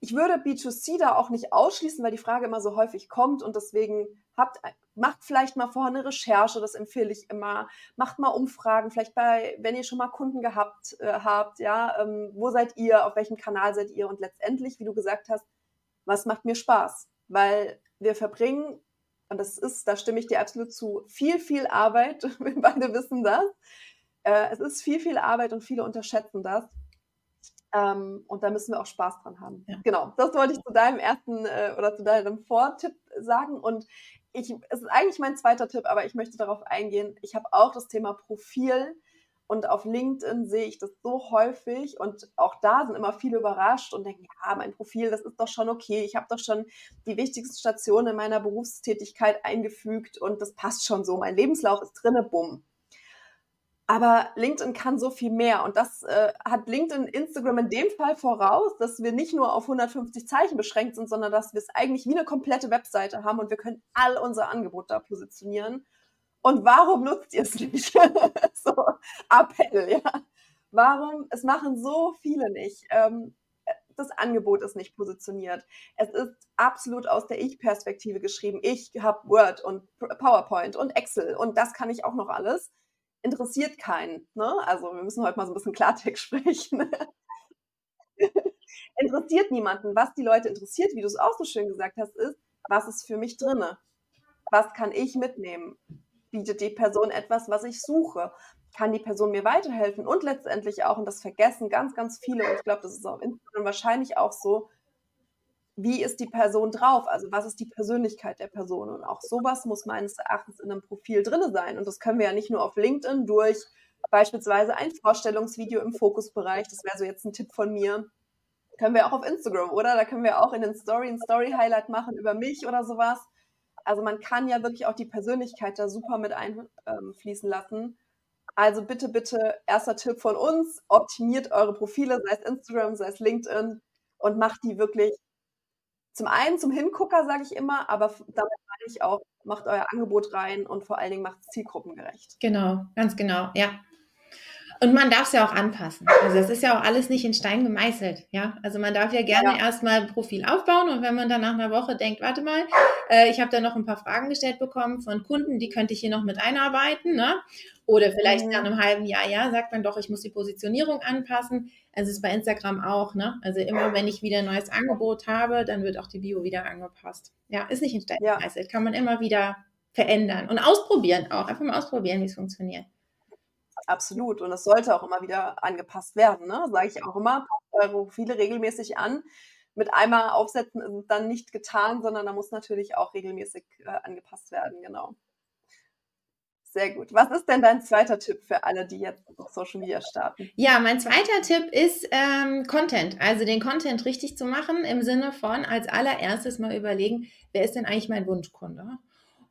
ich würde B2C da auch nicht ausschließen, weil die Frage immer so häufig kommt und deswegen habt, macht vielleicht mal vorher eine Recherche, das empfehle ich immer. Macht mal Umfragen, vielleicht bei, wenn ihr schon mal Kunden gehabt äh, habt, ja, ähm, wo seid ihr, auf welchem Kanal seid ihr und letztendlich, wie du gesagt hast, was macht mir Spaß? Weil wir verbringen, und das ist, da stimme ich dir absolut zu, viel, viel Arbeit. Wir beide wissen das. Äh, es ist viel, viel Arbeit und viele unterschätzen das. Ähm, und da müssen wir auch Spaß dran haben. Ja. Genau, das wollte ich zu deinem ersten äh, oder zu deinem Vortipp sagen. Und ich, es ist eigentlich mein zweiter Tipp, aber ich möchte darauf eingehen. Ich habe auch das Thema Profil und auf LinkedIn sehe ich das so häufig und auch da sind immer viele überrascht und denken, ja, mein Profil, das ist doch schon okay. Ich habe doch schon die wichtigsten Stationen in meiner Berufstätigkeit eingefügt und das passt schon so. Mein Lebenslauf ist drinne, bumm. Aber LinkedIn kann so viel mehr und das äh, hat LinkedIn, Instagram in dem Fall voraus, dass wir nicht nur auf 150 Zeichen beschränkt sind, sondern dass wir es eigentlich wie eine komplette Webseite haben und wir können all unser Angebot da positionieren und warum nutzt ihr es nicht? so, Appell, ja. Warum? Es machen so viele nicht. Ähm, das Angebot ist nicht positioniert. Es ist absolut aus der Ich-Perspektive geschrieben. Ich habe Word und PowerPoint und Excel und das kann ich auch noch alles. Interessiert keinen. Ne? Also wir müssen heute mal so ein bisschen Klartext sprechen. interessiert niemanden. Was die Leute interessiert, wie du es auch so schön gesagt hast, ist, was ist für mich drinne? Was kann ich mitnehmen? bietet die Person etwas, was ich suche? Kann die Person mir weiterhelfen? Und letztendlich auch, und das vergessen ganz, ganz viele, und ich glaube, das ist Instagram wahrscheinlich auch so, wie ist die Person drauf? Also was ist die Persönlichkeit der Person? Und auch sowas muss meines Erachtens in einem Profil drin sein. Und das können wir ja nicht nur auf LinkedIn durch beispielsweise ein Vorstellungsvideo im Fokusbereich, das wäre so jetzt ein Tipp von mir, können wir auch auf Instagram, oder? Da können wir auch in den Story ein Story-Highlight machen über mich oder sowas. Also man kann ja wirklich auch die Persönlichkeit da super mit einfließen lassen. Also bitte, bitte, erster Tipp von uns, optimiert eure Profile, sei es Instagram, sei es LinkedIn und macht die wirklich zum einen zum Hingucker, sage ich immer, aber damit meine ich auch, macht euer Angebot rein und vor allen Dingen macht es zielgruppengerecht. Genau, ganz genau, ja. Und man darf es ja auch anpassen. Also das ist ja auch alles nicht in Stein gemeißelt. Ja, also man darf ja gerne ja. erstmal ein Profil aufbauen und wenn man dann nach einer Woche denkt, warte mal, äh, ich habe da noch ein paar Fragen gestellt bekommen von Kunden, die könnte ich hier noch mit einarbeiten, ne? Oder vielleicht mhm. nach einem halben Jahr, ja, sagt man doch, ich muss die Positionierung anpassen. Also ist bei Instagram auch, ne? Also immer wenn ich wieder ein neues Angebot habe, dann wird auch die Bio wieder angepasst. Ja, ist nicht in Stein gemeißelt, kann man immer wieder verändern und ausprobieren auch, einfach mal ausprobieren, wie es funktioniert. Absolut. Und es sollte auch immer wieder angepasst werden. Ne? Sage ich auch immer, passt eure Profile regelmäßig an. Mit einmal aufsetzen ist es dann nicht getan, sondern da muss natürlich auch regelmäßig äh, angepasst werden. Genau. Sehr gut. Was ist denn dein zweiter Tipp für alle, die jetzt auf Social Media starten? Ja, mein zweiter Tipp ist ähm, Content. Also den Content richtig zu machen im Sinne von als allererstes mal überlegen, wer ist denn eigentlich mein Wunschkunde?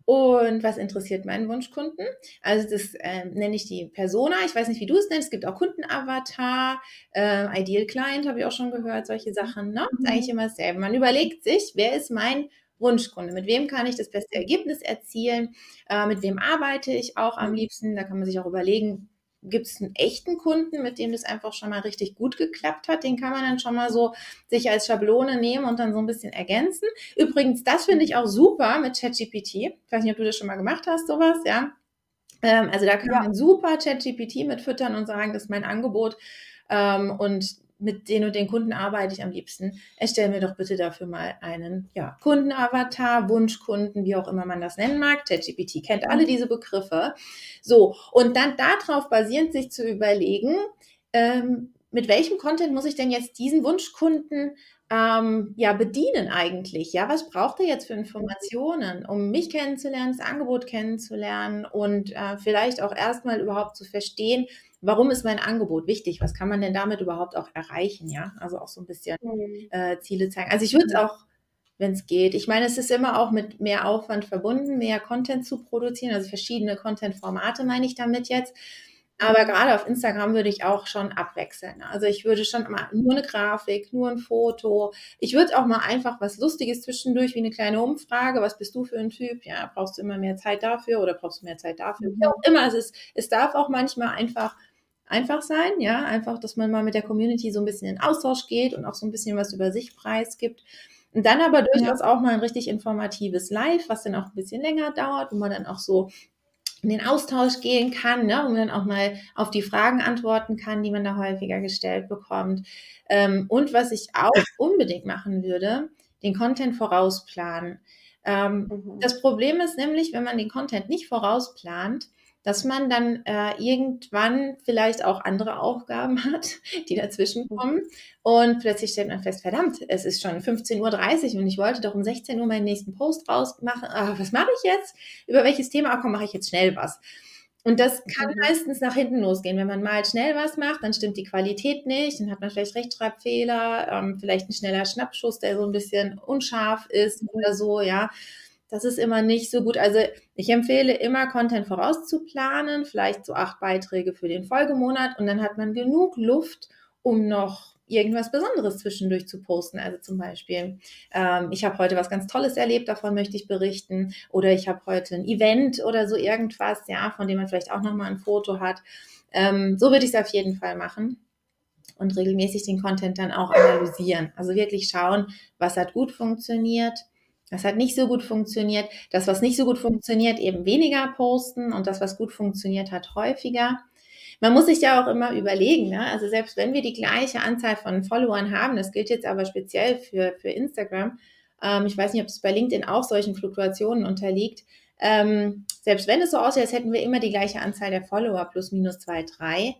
Und was interessiert meinen Wunschkunden? Also das äh, nenne ich die Persona. Ich weiß nicht, wie du es nennst. Es gibt auch Kundenavatar, äh, Ideal Client habe ich auch schon gehört, solche Sachen. Ne? Das ist eigentlich immer dasselbe. Man überlegt sich, wer ist mein Wunschkunde? Mit wem kann ich das beste Ergebnis erzielen? Äh, mit wem arbeite ich auch am liebsten? Da kann man sich auch überlegen, gibt es einen echten Kunden, mit dem das einfach schon mal richtig gut geklappt hat. Den kann man dann schon mal so sich als Schablone nehmen und dann so ein bisschen ergänzen. Übrigens, das finde ich auch super mit ChatGPT. Ich weiß nicht, ob du das schon mal gemacht hast, sowas, ja. Ähm, also da kann ja. man super ChatGPT mit füttern und sagen, das ist mein Angebot. Ähm, und mit den und den Kunden arbeite ich am liebsten. Erstell mir doch bitte dafür mal einen ja, Kundenavatar, Wunschkunden, wie auch immer man das nennen mag. ChatGPT kennt alle mhm. diese Begriffe. So, und dann darauf basierend sich zu überlegen, ähm, mit welchem Content muss ich denn jetzt diesen Wunschkunden ähm, ja bedienen eigentlich? Ja, was braucht er jetzt für Informationen, um mich kennenzulernen, das Angebot kennenzulernen und äh, vielleicht auch erstmal überhaupt zu verstehen, warum ist mein Angebot wichtig? Was kann man denn damit überhaupt auch erreichen? Ja, also auch so ein bisschen mhm. äh, Ziele zeigen. Also ich würde es auch, wenn es geht. Ich meine, es ist immer auch mit mehr Aufwand verbunden, mehr Content zu produzieren, also verschiedene Content-Formate meine ich damit jetzt. Aber gerade auf Instagram würde ich auch schon abwechseln. Also ich würde schon mal nur eine Grafik, nur ein Foto. Ich würde auch mal einfach was Lustiges zwischendurch, wie eine kleine Umfrage. Was bist du für ein Typ? Ja, brauchst du immer mehr Zeit dafür oder brauchst du mehr Zeit dafür? Wie auch immer es ist. Es darf auch manchmal einfach einfach sein, ja, einfach, dass man mal mit der Community so ein bisschen in Austausch geht und auch so ein bisschen was über sich preisgibt. Und dann aber durchaus ja. auch mal ein richtig informatives Live, was dann auch ein bisschen länger dauert, wo man dann auch so in den Austausch gehen kann, ne, wo man dann auch mal auf die Fragen antworten kann, die man da häufiger gestellt bekommt. Ähm, und was ich auch unbedingt machen würde, den Content vorausplanen. Ähm, mhm. Das Problem ist nämlich, wenn man den Content nicht vorausplant, dass man dann äh, irgendwann vielleicht auch andere Aufgaben hat, die dazwischen mhm. kommen. Und plötzlich stellt man fest, verdammt, es ist schon 15.30 Uhr und ich wollte doch um 16 Uhr meinen nächsten Post rausmachen. Ah, was mache ich jetzt? Über welches Thema? Ach, komm, mache ich jetzt schnell was. Und das kann mhm. meistens nach hinten losgehen. Wenn man mal schnell was macht, dann stimmt die Qualität nicht, dann hat man vielleicht Rechtschreibfehler, ähm, vielleicht ein schneller Schnappschuss, der so ein bisschen unscharf ist oder so, ja das ist immer nicht so gut. Also ich empfehle immer, Content vorauszuplanen, vielleicht so acht Beiträge für den Folgemonat und dann hat man genug Luft, um noch irgendwas Besonderes zwischendurch zu posten. Also zum Beispiel, ähm, ich habe heute was ganz Tolles erlebt, davon möchte ich berichten. Oder ich habe heute ein Event oder so irgendwas, ja, von dem man vielleicht auch nochmal ein Foto hat. Ähm, so würde ich es auf jeden Fall machen und regelmäßig den Content dann auch analysieren. Also wirklich schauen, was hat gut funktioniert, das hat nicht so gut funktioniert. Das, was nicht so gut funktioniert, eben weniger posten und das, was gut funktioniert hat, häufiger. Man muss sich ja auch immer überlegen, ne? also selbst wenn wir die gleiche Anzahl von Followern haben, das gilt jetzt aber speziell für, für Instagram, ähm, ich weiß nicht, ob es bei LinkedIn auch solchen Fluktuationen unterliegt, ähm, selbst wenn es so aussieht, als hätten wir immer die gleiche Anzahl der Follower, plus minus zwei, drei,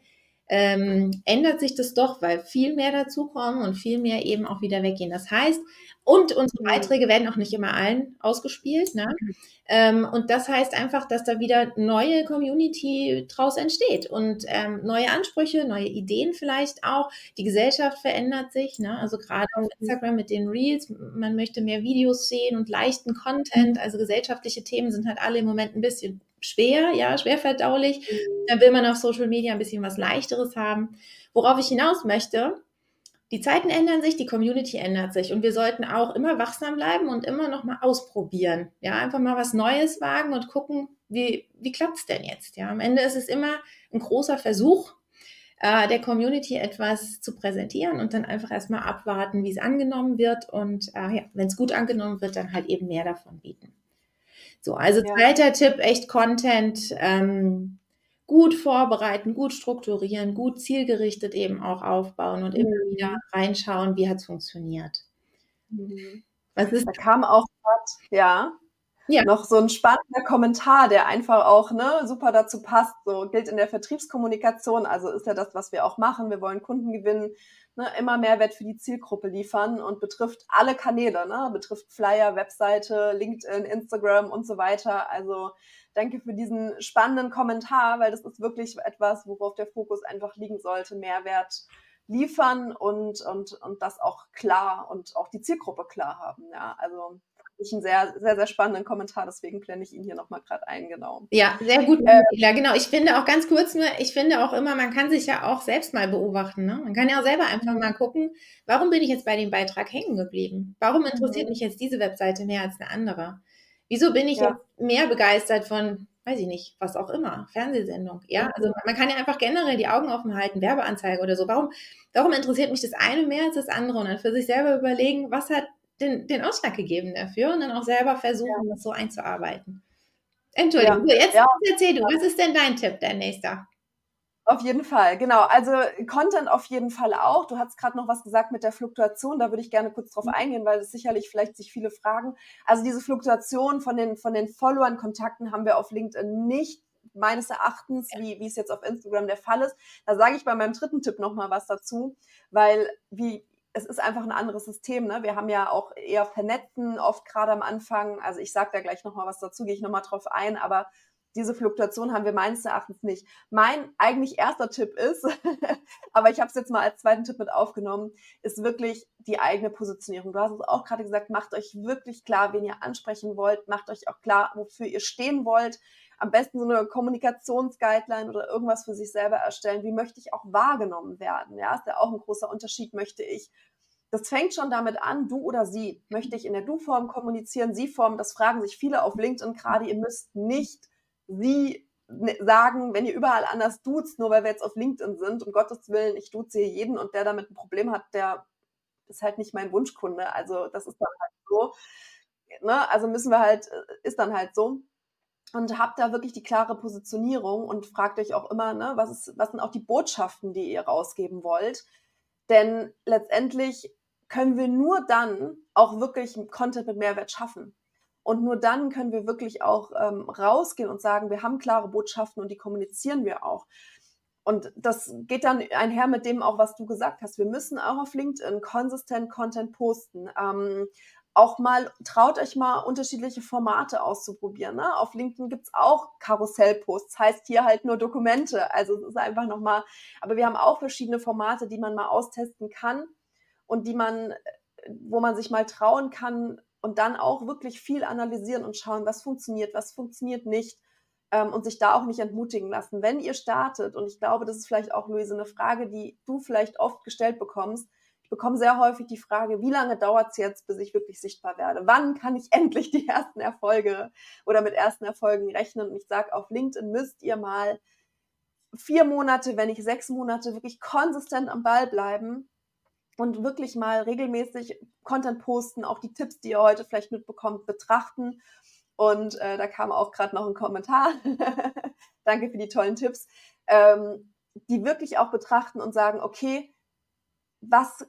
ähm, ändert sich das doch, weil viel mehr dazukommen und viel mehr eben auch wieder weggehen. Das heißt, und unsere Beiträge werden auch nicht immer allen ausgespielt. Ne? Mhm. Ähm, und das heißt einfach, dass da wieder neue Community draus entsteht und ähm, neue Ansprüche, neue Ideen vielleicht auch. Die Gesellschaft verändert sich. Ne? Also gerade auf mhm. Instagram mit den Reels, man möchte mehr Videos sehen und leichten Content. Also gesellschaftliche Themen sind halt alle im Moment ein bisschen schwer, ja, schwer verdaulich. Mhm. Dann will man auf Social Media ein bisschen was Leichteres haben. Worauf ich hinaus möchte, die Zeiten ändern sich, die Community ändert sich und wir sollten auch immer wachsam bleiben und immer noch mal ausprobieren. Ja, einfach mal was Neues wagen und gucken, wie, wie klappt es denn jetzt? Ja, am Ende ist es immer ein großer Versuch, äh, der Community etwas zu präsentieren und dann einfach erstmal abwarten, wie es angenommen wird und äh, ja, wenn es gut angenommen wird, dann halt eben mehr davon bieten. So, also ja. zweiter Tipp, echt Content ähm, gut vorbereiten, gut strukturieren, gut zielgerichtet eben auch aufbauen und mhm. immer wieder reinschauen, wie hat es funktioniert. Mhm. Was ist? Da kam auch ja, ja. noch so ein spannender Kommentar, der einfach auch ne, super dazu passt. So gilt in der Vertriebskommunikation, also ist ja das, was wir auch machen. Wir wollen Kunden gewinnen, ne, immer Mehrwert für die Zielgruppe liefern und betrifft alle Kanäle, ne, betrifft Flyer, Webseite, LinkedIn, Instagram und so weiter. Also danke für diesen spannenden Kommentar, weil das ist wirklich etwas, worauf der Fokus einfach liegen sollte, Mehrwert liefern und, und, und das auch klar und auch die Zielgruppe klar haben. Ja, also ich einen sehr, sehr, sehr spannenden Kommentar, deswegen blende ich ihn hier nochmal gerade ein, genau. Ja, sehr gut, äh, ja, genau. Ich finde auch ganz kurz nur, ich finde auch immer, man kann sich ja auch selbst mal beobachten. Ne? Man kann ja auch selber einfach mal gucken, warum bin ich jetzt bei dem Beitrag hängen geblieben? Warum interessiert mhm. mich jetzt diese Webseite mehr als eine andere? Wieso bin ich ja. jetzt mehr begeistert von weiß ich nicht, was auch immer, Fernsehsendung. Ja, also man kann ja einfach generell die Augen offen halten, Werbeanzeige oder so. Warum, warum interessiert mich das eine mehr als das andere? Und dann für sich selber überlegen, was hat den, den Ausschlag gegeben dafür und dann auch selber versuchen, ja. das so einzuarbeiten. Entschuldigung, ja. jetzt, ja. erzähl du, was ist denn dein Tipp, dein nächster? Auf jeden Fall, genau. Also Content auf jeden Fall auch. Du hast gerade noch was gesagt mit der Fluktuation. Da würde ich gerne kurz drauf mhm. eingehen, weil es sicherlich vielleicht sich viele fragen. Also diese Fluktuation von den, von den Followern, Kontakten haben wir auf LinkedIn nicht meines Erachtens, wie, wie es jetzt auf Instagram der Fall ist. Da sage ich bei meinem dritten Tipp nochmal was dazu, weil wie es ist einfach ein anderes System. Ne? Wir haben ja auch eher Vernetzen oft gerade am Anfang. Also ich sage da gleich nochmal was dazu, gehe ich nochmal drauf ein, aber diese Fluktuation haben wir meines Erachtens nicht. Mein eigentlich erster Tipp ist, aber ich habe es jetzt mal als zweiten Tipp mit aufgenommen, ist wirklich die eigene Positionierung. Du hast es auch gerade gesagt, macht euch wirklich klar, wen ihr ansprechen wollt, macht euch auch klar, wofür ihr stehen wollt. Am besten so eine Kommunikationsguideline oder irgendwas für sich selber erstellen. Wie möchte ich auch wahrgenommen werden? Ja, ist ja auch ein großer Unterschied. Möchte ich das fängt schon damit an, du oder sie. Möchte ich in der Du-Form kommunizieren, Sie-Form? Das fragen sich viele auf LinkedIn gerade. Ihr müsst nicht sie ne, sagen, wenn ihr überall anders duzt, nur weil wir jetzt auf LinkedIn sind, um Gottes Willen, ich duze hier jeden und der damit ein Problem hat, der ist halt nicht mein Wunschkunde. Also das ist dann halt so. Ne? Also müssen wir halt, äh, ist dann halt so. Und habt da wirklich die klare Positionierung und fragt euch auch immer, ne, was, ist, was sind auch die Botschaften, die ihr rausgeben wollt. Denn letztendlich können wir nur dann auch wirklich Content mit Mehrwert schaffen. Und nur dann können wir wirklich auch ähm, rausgehen und sagen, wir haben klare Botschaften und die kommunizieren wir auch. Und das geht dann einher mit dem auch, was du gesagt hast. Wir müssen auch auf LinkedIn konsistent Content posten. Ähm, auch mal, traut euch mal unterschiedliche Formate auszuprobieren. Ne? Auf LinkedIn gibt's auch Karussellposts, heißt hier halt nur Dokumente. Also es ist einfach nochmal, aber wir haben auch verschiedene Formate, die man mal austesten kann und die man, wo man sich mal trauen kann, und dann auch wirklich viel analysieren und schauen, was funktioniert, was funktioniert nicht ähm, und sich da auch nicht entmutigen lassen. Wenn ihr startet, und ich glaube, das ist vielleicht auch, Luise, eine Frage, die du vielleicht oft gestellt bekommst, bekomme sehr häufig die Frage, wie lange dauert es jetzt, bis ich wirklich sichtbar werde? Wann kann ich endlich die ersten Erfolge oder mit ersten Erfolgen rechnen? Und ich sage, auf LinkedIn müsst ihr mal vier Monate, wenn nicht sechs Monate, wirklich konsistent am Ball bleiben und wirklich mal regelmäßig Content posten, auch die Tipps, die ihr heute vielleicht mitbekommt, betrachten. Und äh, da kam auch gerade noch ein Kommentar. Danke für die tollen Tipps. Ähm, die wirklich auch betrachten und sagen, okay, was,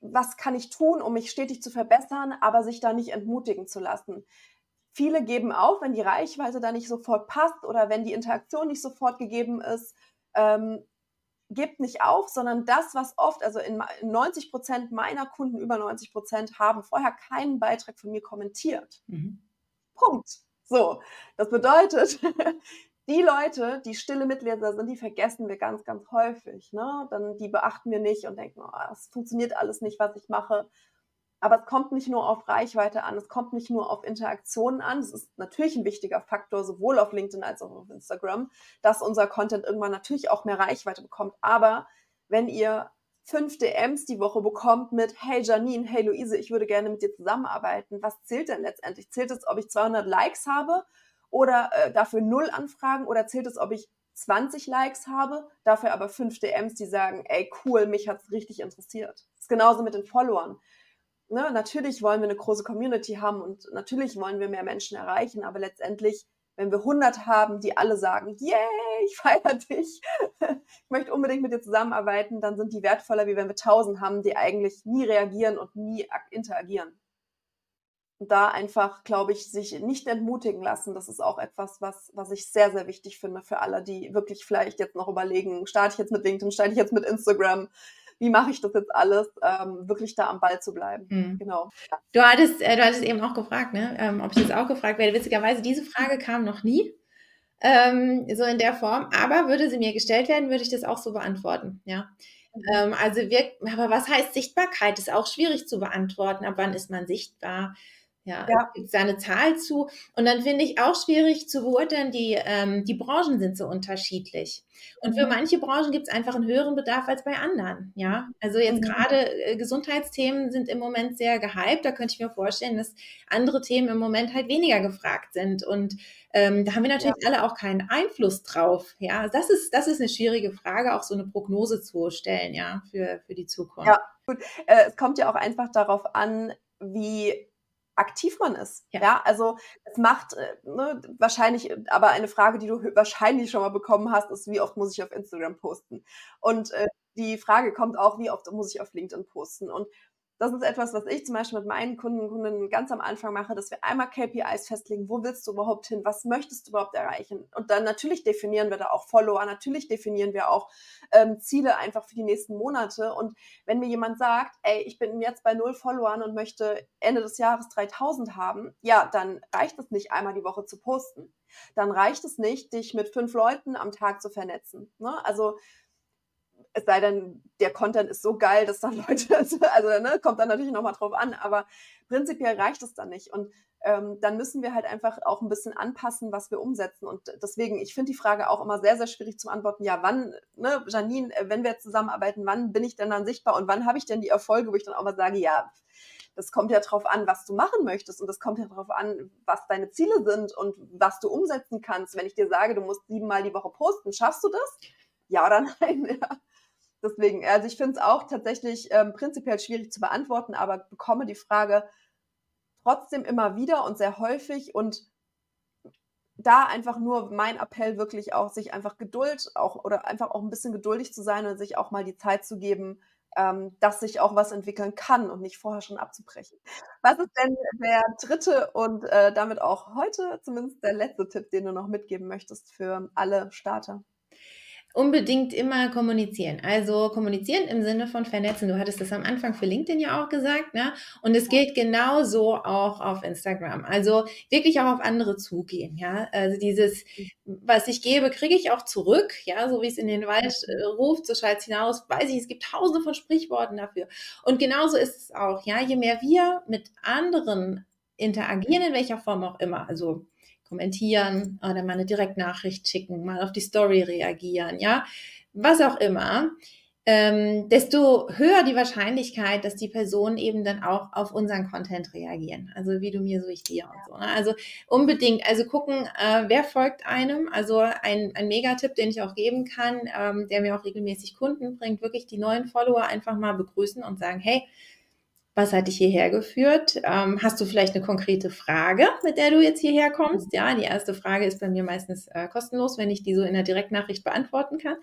was kann ich tun, um mich stetig zu verbessern, aber sich da nicht entmutigen zu lassen. Viele geben auf, wenn die Reichweite da nicht sofort passt oder wenn die Interaktion nicht sofort gegeben ist. Ähm, gebt nicht auf, sondern das, was oft, also in 90 Prozent meiner Kunden, über 90 Prozent, haben vorher keinen Beitrag von mir kommentiert. Mhm. Punkt. So, das bedeutet, die Leute, die stille Mitleser sind, die vergessen wir ganz, ganz häufig. Ne? Dann die beachten wir nicht und denken, oh, es funktioniert alles nicht, was ich mache. Aber es kommt nicht nur auf Reichweite an, es kommt nicht nur auf Interaktionen an. Das ist natürlich ein wichtiger Faktor, sowohl auf LinkedIn als auch auf Instagram, dass unser Content irgendwann natürlich auch mehr Reichweite bekommt. Aber wenn ihr fünf DMs die Woche bekommt mit, hey Janine, hey Luise, ich würde gerne mit dir zusammenarbeiten, was zählt denn letztendlich? Zählt es, ob ich 200 Likes habe oder äh, dafür null Anfragen oder zählt es, ob ich 20 Likes habe, dafür aber fünf DMs, die sagen, ey cool, mich hat es richtig interessiert. Das ist genauso mit den Followern. Ne, natürlich wollen wir eine große Community haben und natürlich wollen wir mehr Menschen erreichen, aber letztendlich wenn wir 100 haben, die alle sagen, yay, ich feiere dich, ich möchte unbedingt mit dir zusammenarbeiten, dann sind die wertvoller, wie wenn wir 1000 haben, die eigentlich nie reagieren und nie interagieren. Und da einfach, glaube ich, sich nicht entmutigen lassen, das ist auch etwas, was, was ich sehr, sehr wichtig finde für alle, die wirklich vielleicht jetzt noch überlegen, starte ich jetzt mit LinkedIn, starte ich jetzt mit Instagram, wie mache ich das jetzt alles, ähm, wirklich da am Ball zu bleiben. Mhm. Genau. Du hattest, äh, du hattest eben auch gefragt, ne? ähm, ob ich das auch gefragt werde. Witzigerweise, diese Frage kam noch nie. Ähm, so in der Form, aber würde sie mir gestellt werden, würde ich das auch so beantworten, ja. Mhm. Ähm, also wir, aber was heißt Sichtbarkeit? Ist auch schwierig zu beantworten. Ab wann ist man sichtbar? Ja, ja. gibt seine Zahl zu. Und dann finde ich auch schwierig zu beurteilen, die, ähm, die Branchen sind so unterschiedlich. Und für mhm. manche Branchen gibt es einfach einen höheren Bedarf als bei anderen. Ja, also jetzt mhm. gerade äh, Gesundheitsthemen sind im Moment sehr gehypt. Da könnte ich mir vorstellen, dass andere Themen im Moment halt weniger gefragt sind. Und ähm, da haben wir natürlich ja. alle auch keinen Einfluss drauf. Ja, das ist, das ist eine schwierige Frage, auch so eine Prognose zu stellen, ja, für, für die Zukunft. Ja, gut. Äh, es kommt ja auch einfach darauf an, wie aktiv man ist. Ja, ja also es macht äh, ne, wahrscheinlich, aber eine Frage, die du wahrscheinlich schon mal bekommen hast, ist, wie oft muss ich auf Instagram posten? Und äh, die Frage kommt auch, wie oft muss ich auf LinkedIn posten? Und das ist etwas, was ich zum Beispiel mit meinen Kunden und Kundinnen ganz am Anfang mache, dass wir einmal KPIs festlegen, wo willst du überhaupt hin, was möchtest du überhaupt erreichen? Und dann natürlich definieren wir da auch Follower, natürlich definieren wir auch ähm, Ziele einfach für die nächsten Monate. Und wenn mir jemand sagt, ey, ich bin jetzt bei null Followern und möchte Ende des Jahres 3000 haben, ja, dann reicht es nicht, einmal die Woche zu posten. Dann reicht es nicht, dich mit fünf Leuten am Tag zu vernetzen. Ne? Also es sei denn, der Content ist so geil, dass dann Leute, also ne, kommt dann natürlich nochmal drauf an, aber prinzipiell reicht es dann nicht. Und ähm, dann müssen wir halt einfach auch ein bisschen anpassen, was wir umsetzen. Und deswegen, ich finde die Frage auch immer sehr, sehr schwierig zu beantworten. Ja, wann, ne, Janine, äh, wenn wir zusammenarbeiten, wann bin ich denn dann sichtbar und wann habe ich denn die Erfolge, wo ich dann auch mal sage, ja, das kommt ja drauf an, was du machen möchtest und das kommt ja drauf an, was deine Ziele sind und was du umsetzen kannst. Wenn ich dir sage, du musst siebenmal die Woche posten, schaffst du das? Ja oder nein? Ja. Deswegen, also ich finde es auch tatsächlich ähm, prinzipiell schwierig zu beantworten, aber bekomme die Frage trotzdem immer wieder und sehr häufig und da einfach nur mein Appell wirklich auch, sich einfach Geduld auch oder einfach auch ein bisschen geduldig zu sein und sich auch mal die Zeit zu geben, ähm, dass sich auch was entwickeln kann und nicht vorher schon abzubrechen. Was ist denn der dritte und äh, damit auch heute zumindest der letzte Tipp, den du noch mitgeben möchtest für alle Starter? Unbedingt immer kommunizieren. Also kommunizieren im Sinne von vernetzen. Du hattest das am Anfang für LinkedIn ja auch gesagt, ne? Und es gilt genauso auch auf Instagram. Also wirklich auch auf andere zugehen, ja. Also dieses, was ich gebe, kriege ich auch zurück, ja, so wie es in den Wald äh, ruft, so schallt es hinaus, weiß ich, es gibt tausende von Sprichworten dafür. Und genauso ist es auch, ja, je mehr wir mit anderen interagieren, in welcher Form auch immer, also kommentieren oder mal eine Direktnachricht schicken, mal auf die Story reagieren, ja, was auch immer, ähm, desto höher die Wahrscheinlichkeit, dass die Personen eben dann auch auf unseren Content reagieren. Also wie du mir, so ich dir und so. Ne? Also unbedingt, also gucken, äh, wer folgt einem. Also ein, ein Megatipp, den ich auch geben kann, ähm, der mir auch regelmäßig Kunden bringt, wirklich die neuen Follower einfach mal begrüßen und sagen, hey, was hat dich hierher geführt? Ähm, hast du vielleicht eine konkrete Frage, mit der du jetzt hierher kommst? Ja, die erste Frage ist bei mir meistens äh, kostenlos, wenn ich die so in der Direktnachricht beantworten kann.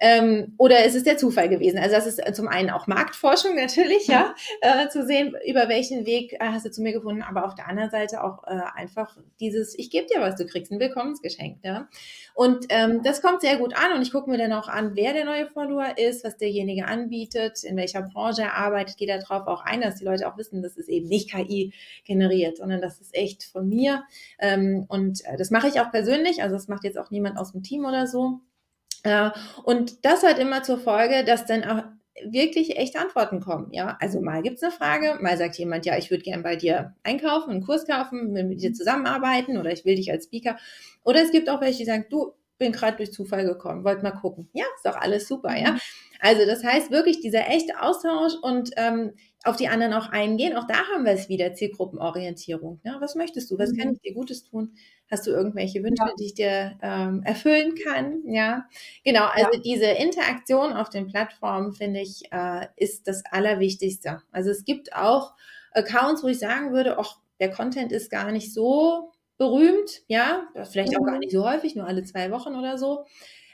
Ähm, oder ist es der Zufall gewesen? Also das ist zum einen auch Marktforschung natürlich, ja, äh, zu sehen, über welchen Weg äh, hast du zu mir gefunden, aber auf der anderen Seite auch äh, einfach dieses, ich gebe dir was, du kriegst ein Willkommensgeschenk, ja. Und ähm, das kommt sehr gut an und ich gucke mir dann auch an, wer der neue Follower ist, was derjenige anbietet, in welcher Branche er arbeitet, gehe darauf auch ein, dass die Leute auch wissen, dass es eben nicht KI generiert, sondern das ist echt von mir. Ähm, und äh, das mache ich auch persönlich, also das macht jetzt auch niemand aus dem Team oder so. Äh, und das hat immer zur Folge, dass dann auch wirklich echte Antworten kommen. Ja, also mal gibt's eine Frage, mal sagt jemand, ja, ich würde gern bei dir einkaufen, einen Kurs kaufen, mit dir zusammenarbeiten oder ich will dich als Speaker. Oder es gibt auch welche, die sagen, du, bin gerade durch Zufall gekommen, wollte mal gucken. Ja, ist doch alles super, ja. Mhm. Also das heißt wirklich dieser echte Austausch und ähm, auf die anderen auch eingehen. Auch da haben wir es wieder, Zielgruppenorientierung. Ne? Was möchtest du? Was mhm. kann ich dir Gutes tun? Hast du irgendwelche Wünsche, ja. die ich dir ähm, erfüllen kann? Ja, genau. Also ja. diese Interaktion auf den Plattformen, finde ich, äh, ist das Allerwichtigste. Also es gibt auch Accounts, wo ich sagen würde, ach, der Content ist gar nicht so berühmt, ja, vielleicht auch gar mhm. nicht so häufig, nur alle zwei Wochen oder so.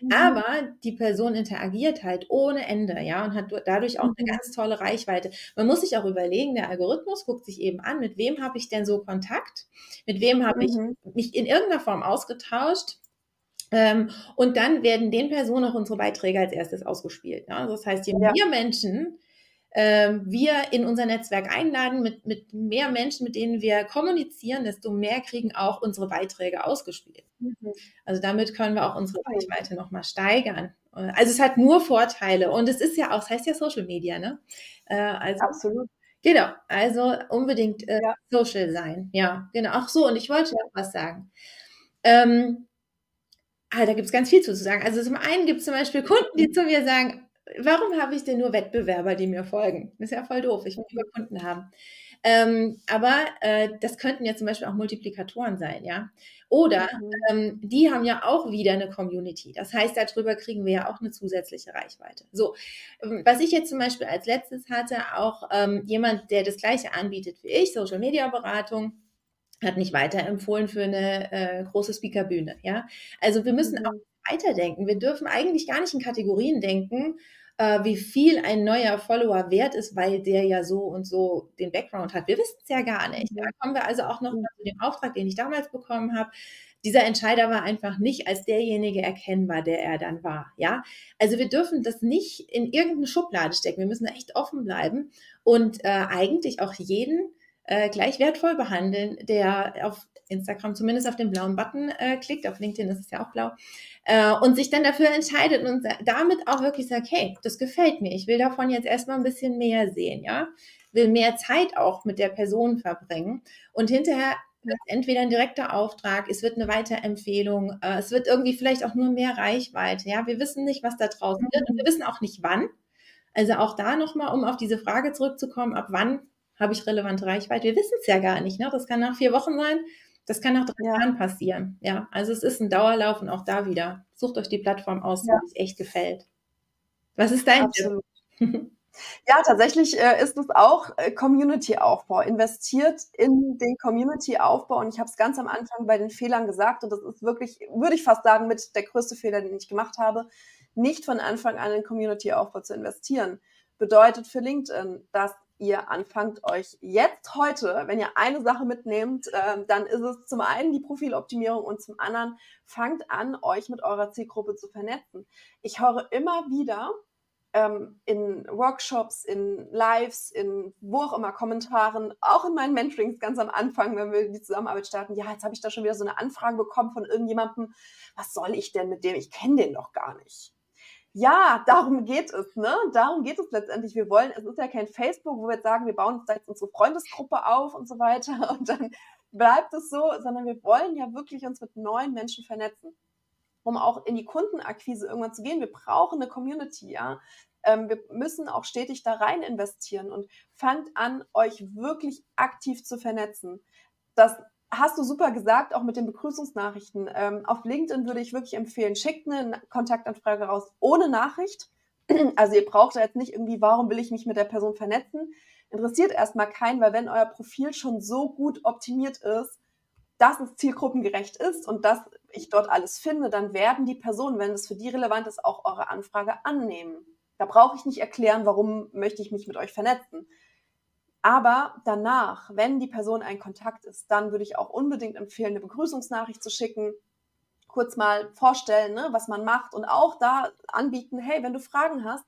Mhm. Aber die Person interagiert halt ohne Ende, ja, und hat dadurch auch eine mhm. ganz tolle Reichweite. Man muss sich auch überlegen, der Algorithmus guckt sich eben an, mit wem habe ich denn so Kontakt? Mit wem habe mhm. ich mich in irgendeiner Form ausgetauscht? Ähm, und dann werden den Personen auch unsere Beiträge als erstes ausgespielt. Ja? Das heißt, je ja. mehr Menschen wir in unser Netzwerk einladen, mit, mit mehr Menschen, mit denen wir kommunizieren, desto mehr kriegen auch unsere Beiträge ausgespielt. Mhm. Also damit können wir auch unsere Reichweite nochmal steigern. Also es hat nur Vorteile und es ist ja auch, es heißt ja Social Media, ne? Äh, also, Absolut. Genau, also unbedingt äh, ja. Social sein. Ja, genau. Ach so, und ich wollte noch was sagen. Ähm, ah, da gibt es ganz viel zu sagen. Also zum einen gibt es zum Beispiel Kunden, die zu mir sagen, warum habe ich denn nur Wettbewerber, die mir folgen? Das ist ja voll doof. Ich will lieber Kunden haben. Ähm, aber äh, das könnten ja zum Beispiel auch Multiplikatoren sein, ja. Oder mhm. ähm, die haben ja auch wieder eine Community. Das heißt, darüber kriegen wir ja auch eine zusätzliche Reichweite. So, ähm, was ich jetzt zum Beispiel als letztes hatte, auch ähm, jemand, der das gleiche anbietet wie ich, Social Media Beratung, hat mich weiterempfohlen für eine äh, große Speakerbühne. Ja, also wir müssen mhm. auch weiterdenken. Wir dürfen eigentlich gar nicht in Kategorien denken, äh, wie viel ein neuer Follower wert ist, weil der ja so und so den Background hat. Wir wissen es ja gar nicht. Da kommen wir also auch noch mhm. zu dem Auftrag, den ich damals bekommen habe. Dieser Entscheider war einfach nicht als derjenige erkennbar, der er dann war. Ja, also wir dürfen das nicht in irgendeine Schublade stecken. Wir müssen echt offen bleiben und äh, eigentlich auch jeden äh, gleich wertvoll behandeln, der auf Instagram zumindest auf den blauen Button äh, klickt, auf LinkedIn ist es ja auch blau, äh, und sich dann dafür entscheidet und damit auch wirklich sagt, hey, das gefällt mir, ich will davon jetzt erstmal ein bisschen mehr sehen, ja, will mehr Zeit auch mit der Person verbringen. Und hinterher wird entweder ein direkter Auftrag, es wird eine Weiterempfehlung, äh, es wird irgendwie vielleicht auch nur mehr Reichweite, ja, wir wissen nicht, was da draußen wird und wir wissen auch nicht wann. Also auch da nochmal, um auf diese Frage zurückzukommen, ab wann habe ich relevante Reichweite? Wir wissen es ja gar nicht. Ne? Das kann nach vier Wochen sein, das kann nach drei ja. Jahren passieren. Ja, also es ist ein Dauerlauf und auch da wieder. Sucht euch die Plattform aus, ja. die euch echt gefällt. Was ist dein Absolut. Tipp? Ja, tatsächlich äh, ist es auch äh, Community-Aufbau. Investiert in den Community-Aufbau. Und ich habe es ganz am Anfang bei den Fehlern gesagt. Und das ist wirklich, würde ich fast sagen, mit der größte Fehler, den ich gemacht habe, nicht von Anfang an in Community-Aufbau zu investieren. Bedeutet für LinkedIn, dass ihr anfangt euch jetzt heute, wenn ihr eine Sache mitnehmt, äh, dann ist es zum einen die Profiloptimierung und zum anderen fangt an, euch mit eurer Zielgruppe zu vernetzen. Ich höre immer wieder ähm, in Workshops, in Lives, in wo auch immer Kommentaren, auch in meinen Mentorings ganz am Anfang, wenn wir die Zusammenarbeit starten, ja, jetzt habe ich da schon wieder so eine Anfrage bekommen von irgendjemandem, was soll ich denn mit dem? Ich kenne den doch gar nicht. Ja, darum geht es, ne? Darum geht es letztendlich. Wir wollen, es ist ja kein Facebook, wo wir jetzt sagen, wir bauen jetzt unsere Freundesgruppe auf und so weiter und dann bleibt es so, sondern wir wollen ja wirklich uns mit neuen Menschen vernetzen, um auch in die Kundenakquise irgendwann zu gehen. Wir brauchen eine Community, ja. Ähm, wir müssen auch stetig da rein investieren und fangt an, euch wirklich aktiv zu vernetzen. Das hast du super gesagt, auch mit den Begrüßungsnachrichten. Ähm, auf LinkedIn würde ich wirklich empfehlen, schickt eine Kontaktanfrage raus ohne Nachricht. Also ihr braucht da jetzt nicht irgendwie, warum will ich mich mit der Person vernetzen? Interessiert erstmal keinen, weil wenn euer Profil schon so gut optimiert ist, dass es zielgruppengerecht ist und dass ich dort alles finde, dann werden die Personen, wenn es für die relevant ist, auch eure Anfrage annehmen. Da brauche ich nicht erklären, warum möchte ich mich mit euch vernetzen. Aber danach, wenn die Person ein Kontakt ist, dann würde ich auch unbedingt empfehlen, eine Begrüßungsnachricht zu schicken, kurz mal vorstellen, ne, was man macht und auch da anbieten, hey, wenn du Fragen hast,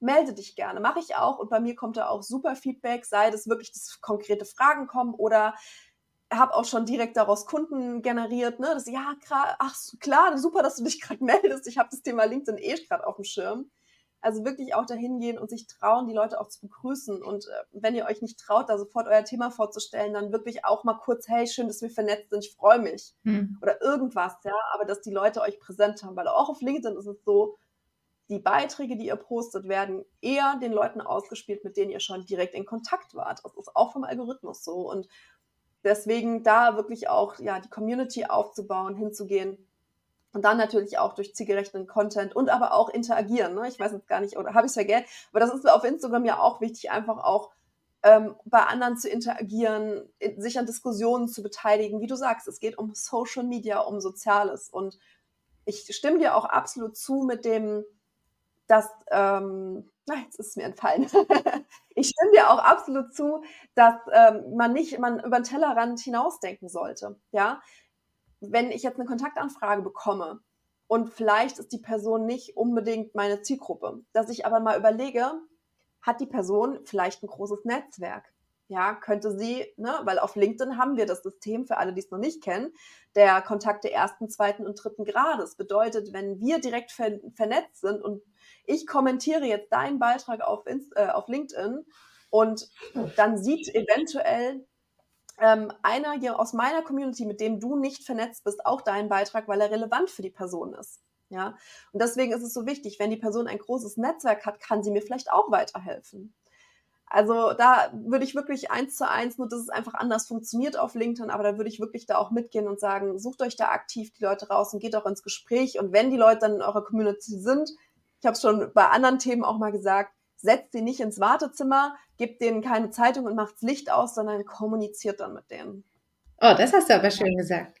melde dich gerne. Mache ich auch und bei mir kommt da auch super Feedback, sei das wirklich das konkrete Fragen kommen oder habe auch schon direkt daraus Kunden generiert, ne, das ja, ach klar, super, dass du dich gerade meldest. Ich habe das Thema LinkedIn eh gerade auf dem Schirm. Also wirklich auch dahin gehen und sich trauen, die Leute auch zu begrüßen. Und äh, wenn ihr euch nicht traut, da sofort euer Thema vorzustellen, dann wirklich auch mal kurz, hey, schön, dass wir vernetzt sind, ich freue mich. Hm. Oder irgendwas, ja. Aber dass die Leute euch präsent haben. Weil auch auf LinkedIn ist es so, die Beiträge, die ihr postet, werden eher den Leuten ausgespielt, mit denen ihr schon direkt in Kontakt wart. Das ist auch vom Algorithmus so. Und deswegen da wirklich auch ja, die Community aufzubauen, hinzugehen und dann natürlich auch durch zielgerechten Content und aber auch interagieren. Ne? Ich weiß jetzt gar nicht, oder habe ich es vergessen, aber das ist auf Instagram ja auch wichtig, einfach auch ähm, bei anderen zu interagieren, sich an Diskussionen zu beteiligen. Wie du sagst, es geht um Social Media, um Soziales. Und ich stimme dir auch absolut zu mit dem, dass, ähm, na, jetzt ist es mir entfallen. ich stimme dir auch absolut zu, dass ähm, man nicht, man über den Tellerrand hinausdenken sollte. Ja, wenn ich jetzt eine Kontaktanfrage bekomme und vielleicht ist die Person nicht unbedingt meine Zielgruppe, dass ich aber mal überlege, hat die Person vielleicht ein großes Netzwerk? Ja, könnte sie, ne, weil auf LinkedIn haben wir das System für alle, die es noch nicht kennen, der Kontakte ersten, zweiten und dritten Grades. Bedeutet, wenn wir direkt ver vernetzt sind und ich kommentiere jetzt deinen Beitrag auf, Inst äh, auf LinkedIn und dann sieht eventuell ähm, einer hier aus meiner Community, mit dem du nicht vernetzt bist, auch deinen Beitrag, weil er relevant für die Person ist. Ja, und deswegen ist es so wichtig, wenn die Person ein großes Netzwerk hat, kann sie mir vielleicht auch weiterhelfen. Also da würde ich wirklich eins zu eins, nur dass es einfach anders funktioniert auf LinkedIn, aber da würde ich wirklich da auch mitgehen und sagen, sucht euch da aktiv die Leute raus und geht auch ins Gespräch. Und wenn die Leute dann in eurer Community sind, ich habe es schon bei anderen Themen auch mal gesagt, setzt sie nicht ins Wartezimmer, gibt denen keine Zeitung und macht das Licht aus, sondern kommuniziert dann mit denen. Oh, das hast du aber schön gesagt.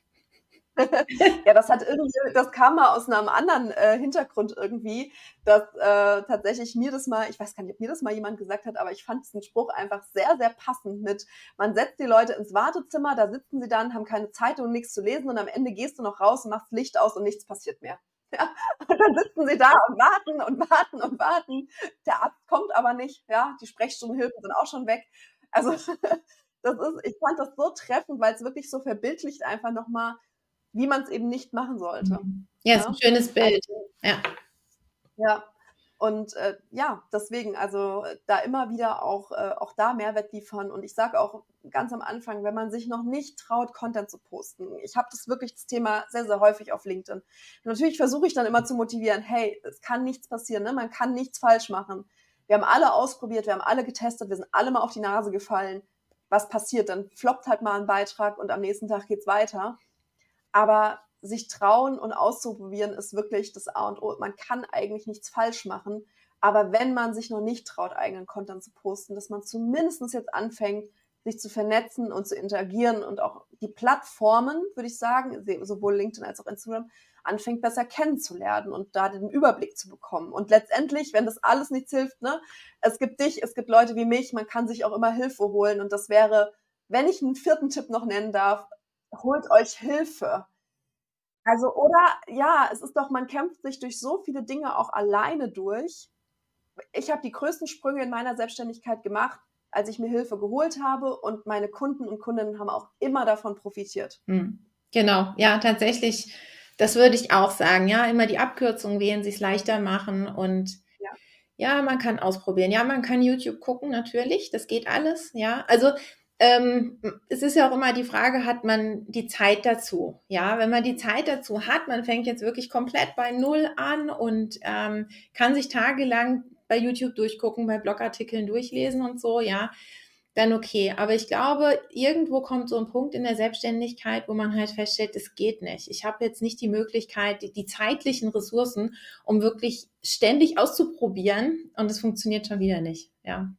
ja, das hat irgendwie, das kam mal aus einem anderen äh, Hintergrund irgendwie, dass äh, tatsächlich mir das mal, ich weiß gar nicht, ob mir das mal jemand gesagt hat, aber ich fand diesen Spruch einfach sehr, sehr passend mit, man setzt die Leute ins Wartezimmer, da sitzen sie dann, haben keine Zeitung, nichts zu lesen und am Ende gehst du noch raus und machst Licht aus und nichts passiert mehr. Ja, und dann sitzen sie da und warten und warten und warten. Der Arzt kommt aber nicht. Ja, die Sprechstundenhilfen sind auch schon weg. Also das ist, ich fand das so treffend, weil es wirklich so verbildlicht einfach nochmal, wie man es eben nicht machen sollte. Mhm. Ja, ja? ist ein schönes Bild. Ja. Ja, und äh, ja, deswegen, also da immer wieder auch, äh, auch da Mehrwert liefern. Und ich sage auch ganz am Anfang, wenn man sich noch nicht traut, Content zu posten. Ich habe das wirklich das Thema sehr, sehr häufig auf LinkedIn. Natürlich versuche ich dann immer zu motivieren, hey, es kann nichts passieren, ne? man kann nichts falsch machen. Wir haben alle ausprobiert, wir haben alle getestet, wir sind alle mal auf die Nase gefallen. Was passiert? Dann floppt halt mal ein Beitrag und am nächsten Tag geht's weiter. Aber sich trauen und auszuprobieren ist wirklich das A und O. Man kann eigentlich nichts falsch machen. Aber wenn man sich noch nicht traut, eigenen Content zu posten, dass man zumindest jetzt anfängt, sich zu vernetzen und zu interagieren und auch die Plattformen, würde ich sagen, sowohl LinkedIn als auch Instagram, anfängt besser kennenzulernen und da den Überblick zu bekommen. Und letztendlich, wenn das alles nichts hilft, ne, es gibt dich, es gibt Leute wie mich, man kann sich auch immer Hilfe holen. Und das wäre, wenn ich einen vierten Tipp noch nennen darf, holt euch Hilfe. Also, oder ja, es ist doch, man kämpft sich durch so viele Dinge auch alleine durch. Ich habe die größten Sprünge in meiner Selbstständigkeit gemacht, als ich mir Hilfe geholt habe und meine Kunden und Kundinnen haben auch immer davon profitiert. Hm. Genau, ja, tatsächlich, das würde ich auch sagen. Ja, immer die Abkürzung wählen, sich leichter machen und ja. ja, man kann ausprobieren. Ja, man kann YouTube gucken, natürlich, das geht alles. Ja, also ähm, es ist ja auch immer die Frage, hat man die Zeit dazu? Ja, wenn man die Zeit dazu hat, man fängt jetzt wirklich komplett bei Null an und ähm, kann sich tagelang bei YouTube durchgucken, bei Blogartikeln durchlesen und so, ja, dann okay. Aber ich glaube, irgendwo kommt so ein Punkt in der Selbstständigkeit, wo man halt feststellt, es geht nicht. Ich habe jetzt nicht die Möglichkeit, die, die zeitlichen Ressourcen, um wirklich ständig auszuprobieren und es funktioniert schon wieder nicht, ja.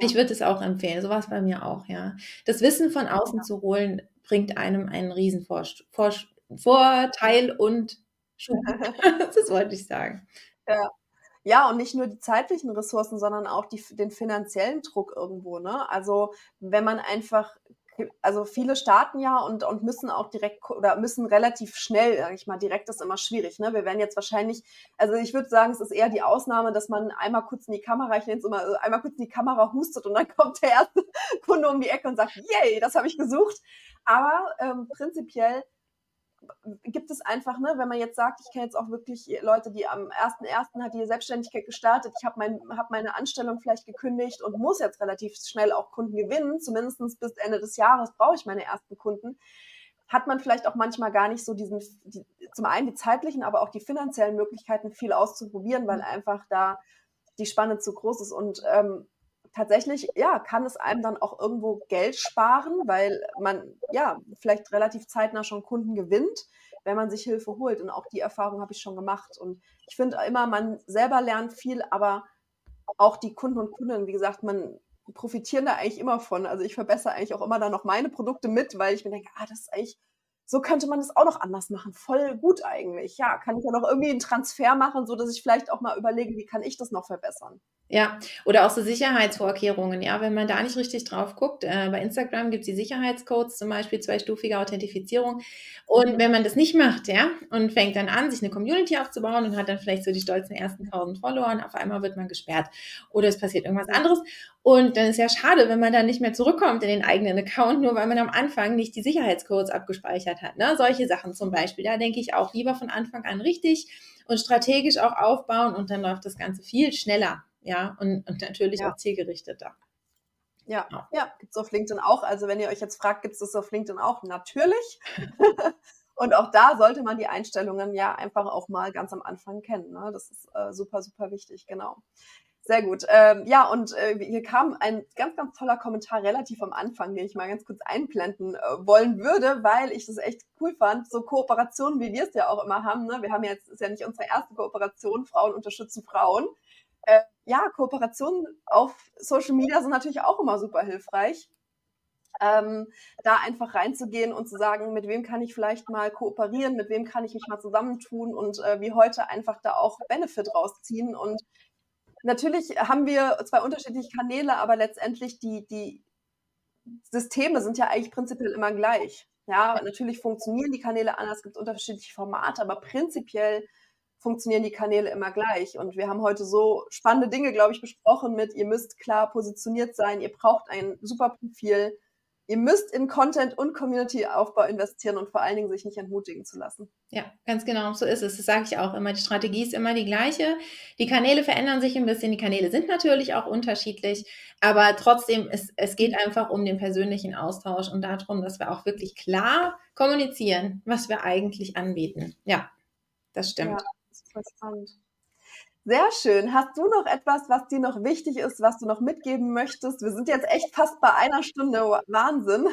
Ich würde es auch empfehlen. So war es bei mir auch, ja. Das Wissen von außen ja. zu holen, bringt einem einen riesen Vor Vor Vorteil und das wollte ich sagen. Ja. Ja, und nicht nur die zeitlichen Ressourcen, sondern auch die, den finanziellen Druck irgendwo. Ne? Also wenn man einfach also viele starten ja und, und müssen auch direkt oder müssen relativ schnell, sag ich mal, direkt ist immer schwierig. Ne? Wir werden jetzt wahrscheinlich, also ich würde sagen, es ist eher die Ausnahme, dass man einmal kurz in die Kamera, ich nenne es immer, einmal kurz in die Kamera hustet und dann kommt der erste Kunde um die Ecke und sagt, yay, das habe ich gesucht. Aber ähm, prinzipiell gibt es einfach, ne, wenn man jetzt sagt, ich kenne jetzt auch wirklich Leute, die am 1.1. hat die Selbstständigkeit gestartet, ich habe mein, hab meine Anstellung vielleicht gekündigt und muss jetzt relativ schnell auch Kunden gewinnen, zumindest bis Ende des Jahres brauche ich meine ersten Kunden, hat man vielleicht auch manchmal gar nicht so diesen, die, zum einen die zeitlichen, aber auch die finanziellen Möglichkeiten, viel auszuprobieren, weil einfach da die Spanne zu groß ist und ähm, tatsächlich, ja, kann es einem dann auch irgendwo Geld sparen, weil man ja vielleicht relativ zeitnah schon Kunden gewinnt, wenn man sich Hilfe holt. Und auch die Erfahrung habe ich schon gemacht. Und ich finde immer, man selber lernt viel, aber auch die Kunden und Kunden, wie gesagt, man profitieren da eigentlich immer von. Also ich verbessere eigentlich auch immer dann noch meine Produkte mit, weil ich mir denke, ah, das ist eigentlich so könnte man das auch noch anders machen. Voll gut eigentlich. Ja, kann ich ja noch irgendwie einen Transfer machen, so dass ich vielleicht auch mal überlege, wie kann ich das noch verbessern. Ja, oder auch so Sicherheitsvorkehrungen. Ja, wenn man da nicht richtig drauf guckt, äh, bei Instagram gibt es die Sicherheitscodes, zum Beispiel zweistufige Authentifizierung. Und mhm. wenn man das nicht macht, ja, und fängt dann an, sich eine Community aufzubauen und hat dann vielleicht so die stolzen ersten 1000 Follower und auf einmal wird man gesperrt. Oder es passiert irgendwas anderes. Und dann ist ja schade, wenn man dann nicht mehr zurückkommt in den eigenen Account, nur weil man am Anfang nicht die Sicherheitscodes abgespeichert hat. Ne? Solche Sachen zum Beispiel. Da denke ich auch lieber von Anfang an richtig und strategisch auch aufbauen und dann läuft das Ganze viel schneller ja, und, und natürlich ja. auch zielgerichteter. Ja, ja, ja gibt es auf LinkedIn auch. Also wenn ihr euch jetzt fragt, gibt es das auf LinkedIn auch? Natürlich. und auch da sollte man die Einstellungen ja einfach auch mal ganz am Anfang kennen. Ne? Das ist äh, super, super wichtig, genau. Sehr gut. Ähm, ja, und äh, hier kam ein ganz, ganz toller Kommentar relativ am Anfang, den ich mal ganz kurz einblenden äh, wollen würde, weil ich das echt cool fand. So Kooperationen, wie wir es ja auch immer haben. Ne? Wir haben jetzt, ist ja nicht unsere erste Kooperation, Frauen unterstützen Frauen äh, ja, Kooperationen auf Social Media sind natürlich auch immer super hilfreich. Ähm, da einfach reinzugehen und zu sagen, mit wem kann ich vielleicht mal kooperieren, mit wem kann ich mich mal zusammentun und äh, wie heute einfach da auch Benefit rausziehen. Und natürlich haben wir zwei unterschiedliche Kanäle, aber letztendlich die, die Systeme sind ja eigentlich prinzipiell immer gleich. Ja, natürlich funktionieren die Kanäle anders, es gibt unterschiedliche Formate, aber prinzipiell funktionieren die Kanäle immer gleich. Und wir haben heute so spannende Dinge, glaube ich, besprochen mit, ihr müsst klar positioniert sein, ihr braucht ein super Profil, ihr müsst in Content und Community-Aufbau investieren und vor allen Dingen sich nicht entmutigen zu lassen. Ja, ganz genau, so ist es. Das sage ich auch immer. Die Strategie ist immer die gleiche. Die Kanäle verändern sich ein bisschen. Die Kanäle sind natürlich auch unterschiedlich, aber trotzdem, es, es geht einfach um den persönlichen Austausch und darum, dass wir auch wirklich klar kommunizieren, was wir eigentlich anbieten. Ja, das stimmt. Ja spannend. Sehr schön. Hast du noch etwas, was dir noch wichtig ist, was du noch mitgeben möchtest? Wir sind jetzt echt fast bei einer Stunde. Wahnsinn.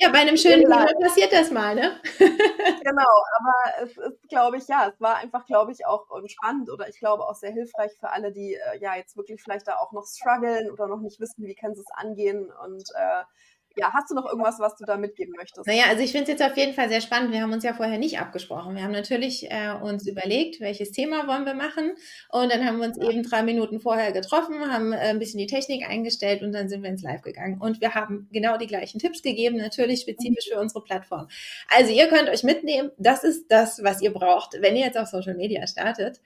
Ja, bei einem schönen Video passiert das mal, ne? genau, aber es ist, glaube ich, ja, es war einfach, glaube ich, auch spannend oder ich glaube auch sehr hilfreich für alle, die äh, ja jetzt wirklich vielleicht da auch noch strugglen oder noch nicht wissen, wie können sie es angehen und äh, ja, hast du noch irgendwas, was du da mitgeben möchtest? Naja, also ich finde es jetzt auf jeden Fall sehr spannend. Wir haben uns ja vorher nicht abgesprochen. Wir haben natürlich äh, uns überlegt, welches Thema wollen wir machen. Und dann haben wir uns ja. eben drei Minuten vorher getroffen, haben äh, ein bisschen die Technik eingestellt und dann sind wir ins Live gegangen. Und wir haben genau die gleichen Tipps gegeben, natürlich spezifisch mhm. für unsere Plattform. Also ihr könnt euch mitnehmen, das ist das, was ihr braucht, wenn ihr jetzt auf Social Media startet.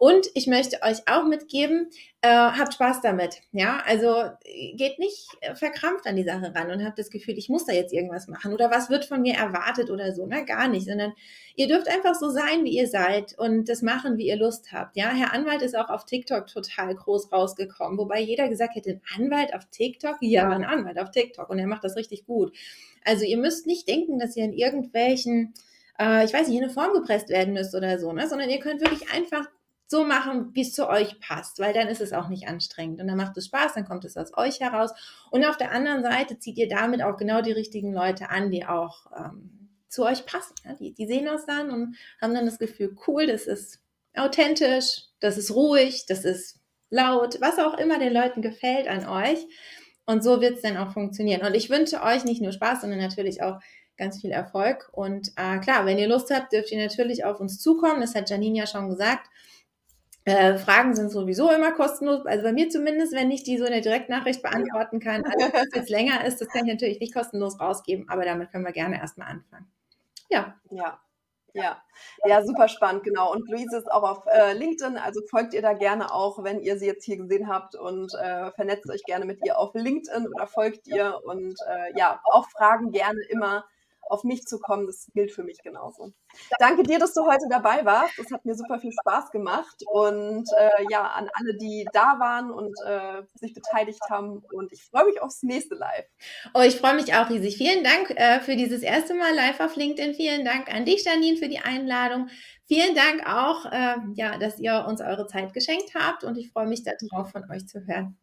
Und ich möchte euch auch mitgeben, äh, habt Spaß damit. Ja, also geht nicht verkrampft an die Sache ran und habt das Gefühl, ich muss da jetzt irgendwas machen oder was wird von mir erwartet oder so. Na, gar nicht, sondern ihr dürft einfach so sein, wie ihr seid und das machen, wie ihr Lust habt. Ja, Herr Anwalt ist auch auf TikTok total groß rausgekommen, wobei jeder gesagt hätte, ein Anwalt auf TikTok? Ja, ein Anwalt auf TikTok und er macht das richtig gut. Also ihr müsst nicht denken, dass ihr in irgendwelchen äh, ich weiß nicht, in eine Form gepresst werden müsst oder so, ne? sondern ihr könnt wirklich einfach so machen, wie es zu euch passt, weil dann ist es auch nicht anstrengend und dann macht es Spaß, dann kommt es aus euch heraus. Und auf der anderen Seite zieht ihr damit auch genau die richtigen Leute an, die auch ähm, zu euch passen. Ja? Die, die sehen das dann und haben dann das Gefühl, cool, das ist authentisch, das ist ruhig, das ist laut, was auch immer den Leuten gefällt an euch. Und so wird es dann auch funktionieren. Und ich wünsche euch nicht nur Spaß, sondern natürlich auch ganz viel Erfolg. Und äh, klar, wenn ihr Lust habt, dürft ihr natürlich auf uns zukommen. Das hat Janine ja schon gesagt. Äh, Fragen sind sowieso immer kostenlos, also bei mir zumindest, wenn ich die so in der Direktnachricht beantworten kann. Also, wenn es jetzt länger ist, das kann ich natürlich nicht kostenlos rausgeben, aber damit können wir gerne erstmal anfangen. Ja. Ja. Ja, ja, super spannend, genau. Und Luise ist auch auf äh, LinkedIn, also folgt ihr da gerne auch, wenn ihr sie jetzt hier gesehen habt und äh, vernetzt euch gerne mit ihr auf LinkedIn oder folgt ihr und äh, ja, auch Fragen gerne immer auf mich zu kommen, das gilt für mich genauso. Danke dir, dass du heute dabei warst. Es hat mir super viel Spaß gemacht und äh, ja, an alle, die da waren und äh, sich beteiligt haben. Und ich freue mich aufs nächste Live. Oh, ich freue mich auch riesig. Vielen Dank äh, für dieses erste Mal live auf LinkedIn. Vielen Dank an dich, Janine, für die Einladung. Vielen Dank auch, äh, ja, dass ihr uns eure Zeit geschenkt habt und ich freue mich darauf, von euch zu hören.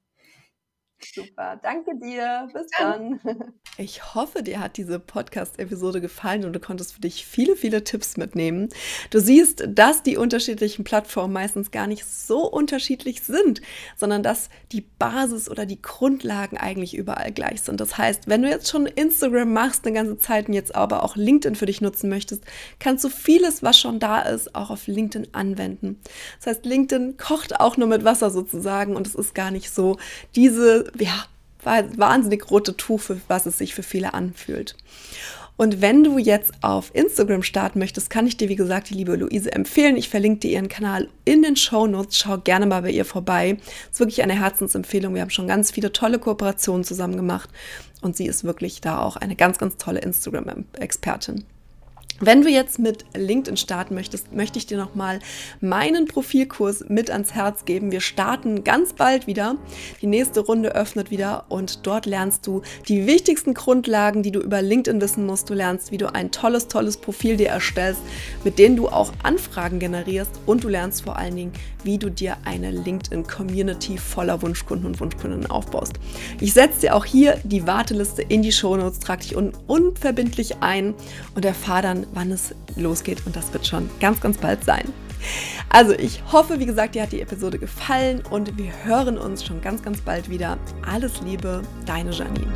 Super, danke dir. Bis dann. Ich hoffe, dir hat diese Podcast-Episode gefallen und du konntest für dich viele, viele Tipps mitnehmen. Du siehst, dass die unterschiedlichen Plattformen meistens gar nicht so unterschiedlich sind, sondern dass die Basis oder die Grundlagen eigentlich überall gleich sind. Das heißt, wenn du jetzt schon Instagram machst eine ganze Zeit und jetzt aber auch LinkedIn für dich nutzen möchtest, kannst du vieles, was schon da ist, auch auf LinkedIn anwenden. Das heißt, LinkedIn kocht auch nur mit Wasser sozusagen und es ist gar nicht so diese ja, wahnsinnig rote Tuch, für was es sich für viele anfühlt. Und wenn du jetzt auf Instagram starten möchtest, kann ich dir, wie gesagt, die liebe Luise empfehlen. Ich verlinke dir ihren Kanal in den Show Notes. Schau gerne mal bei ihr vorbei. ist wirklich eine Herzensempfehlung. Wir haben schon ganz viele tolle Kooperationen zusammen gemacht. Und sie ist wirklich da auch eine ganz, ganz tolle Instagram-Expertin. Wenn du jetzt mit LinkedIn starten möchtest, möchte ich dir nochmal meinen Profilkurs mit ans Herz geben. Wir starten ganz bald wieder. Die nächste Runde öffnet wieder und dort lernst du die wichtigsten Grundlagen, die du über LinkedIn wissen musst. Du lernst, wie du ein tolles, tolles Profil dir erstellst, mit denen du auch Anfragen generierst und du lernst vor allen Dingen, wie du dir eine LinkedIn-Community voller Wunschkunden und Wunschkundinnen aufbaust. Ich setze dir auch hier die Warteliste in die Shownotes, trag dich un unverbindlich ein und erfahre dann, wann es losgeht und das wird schon ganz, ganz bald sein. Also ich hoffe, wie gesagt, dir hat die Episode gefallen und wir hören uns schon ganz, ganz bald wieder. Alles Liebe, deine Janine.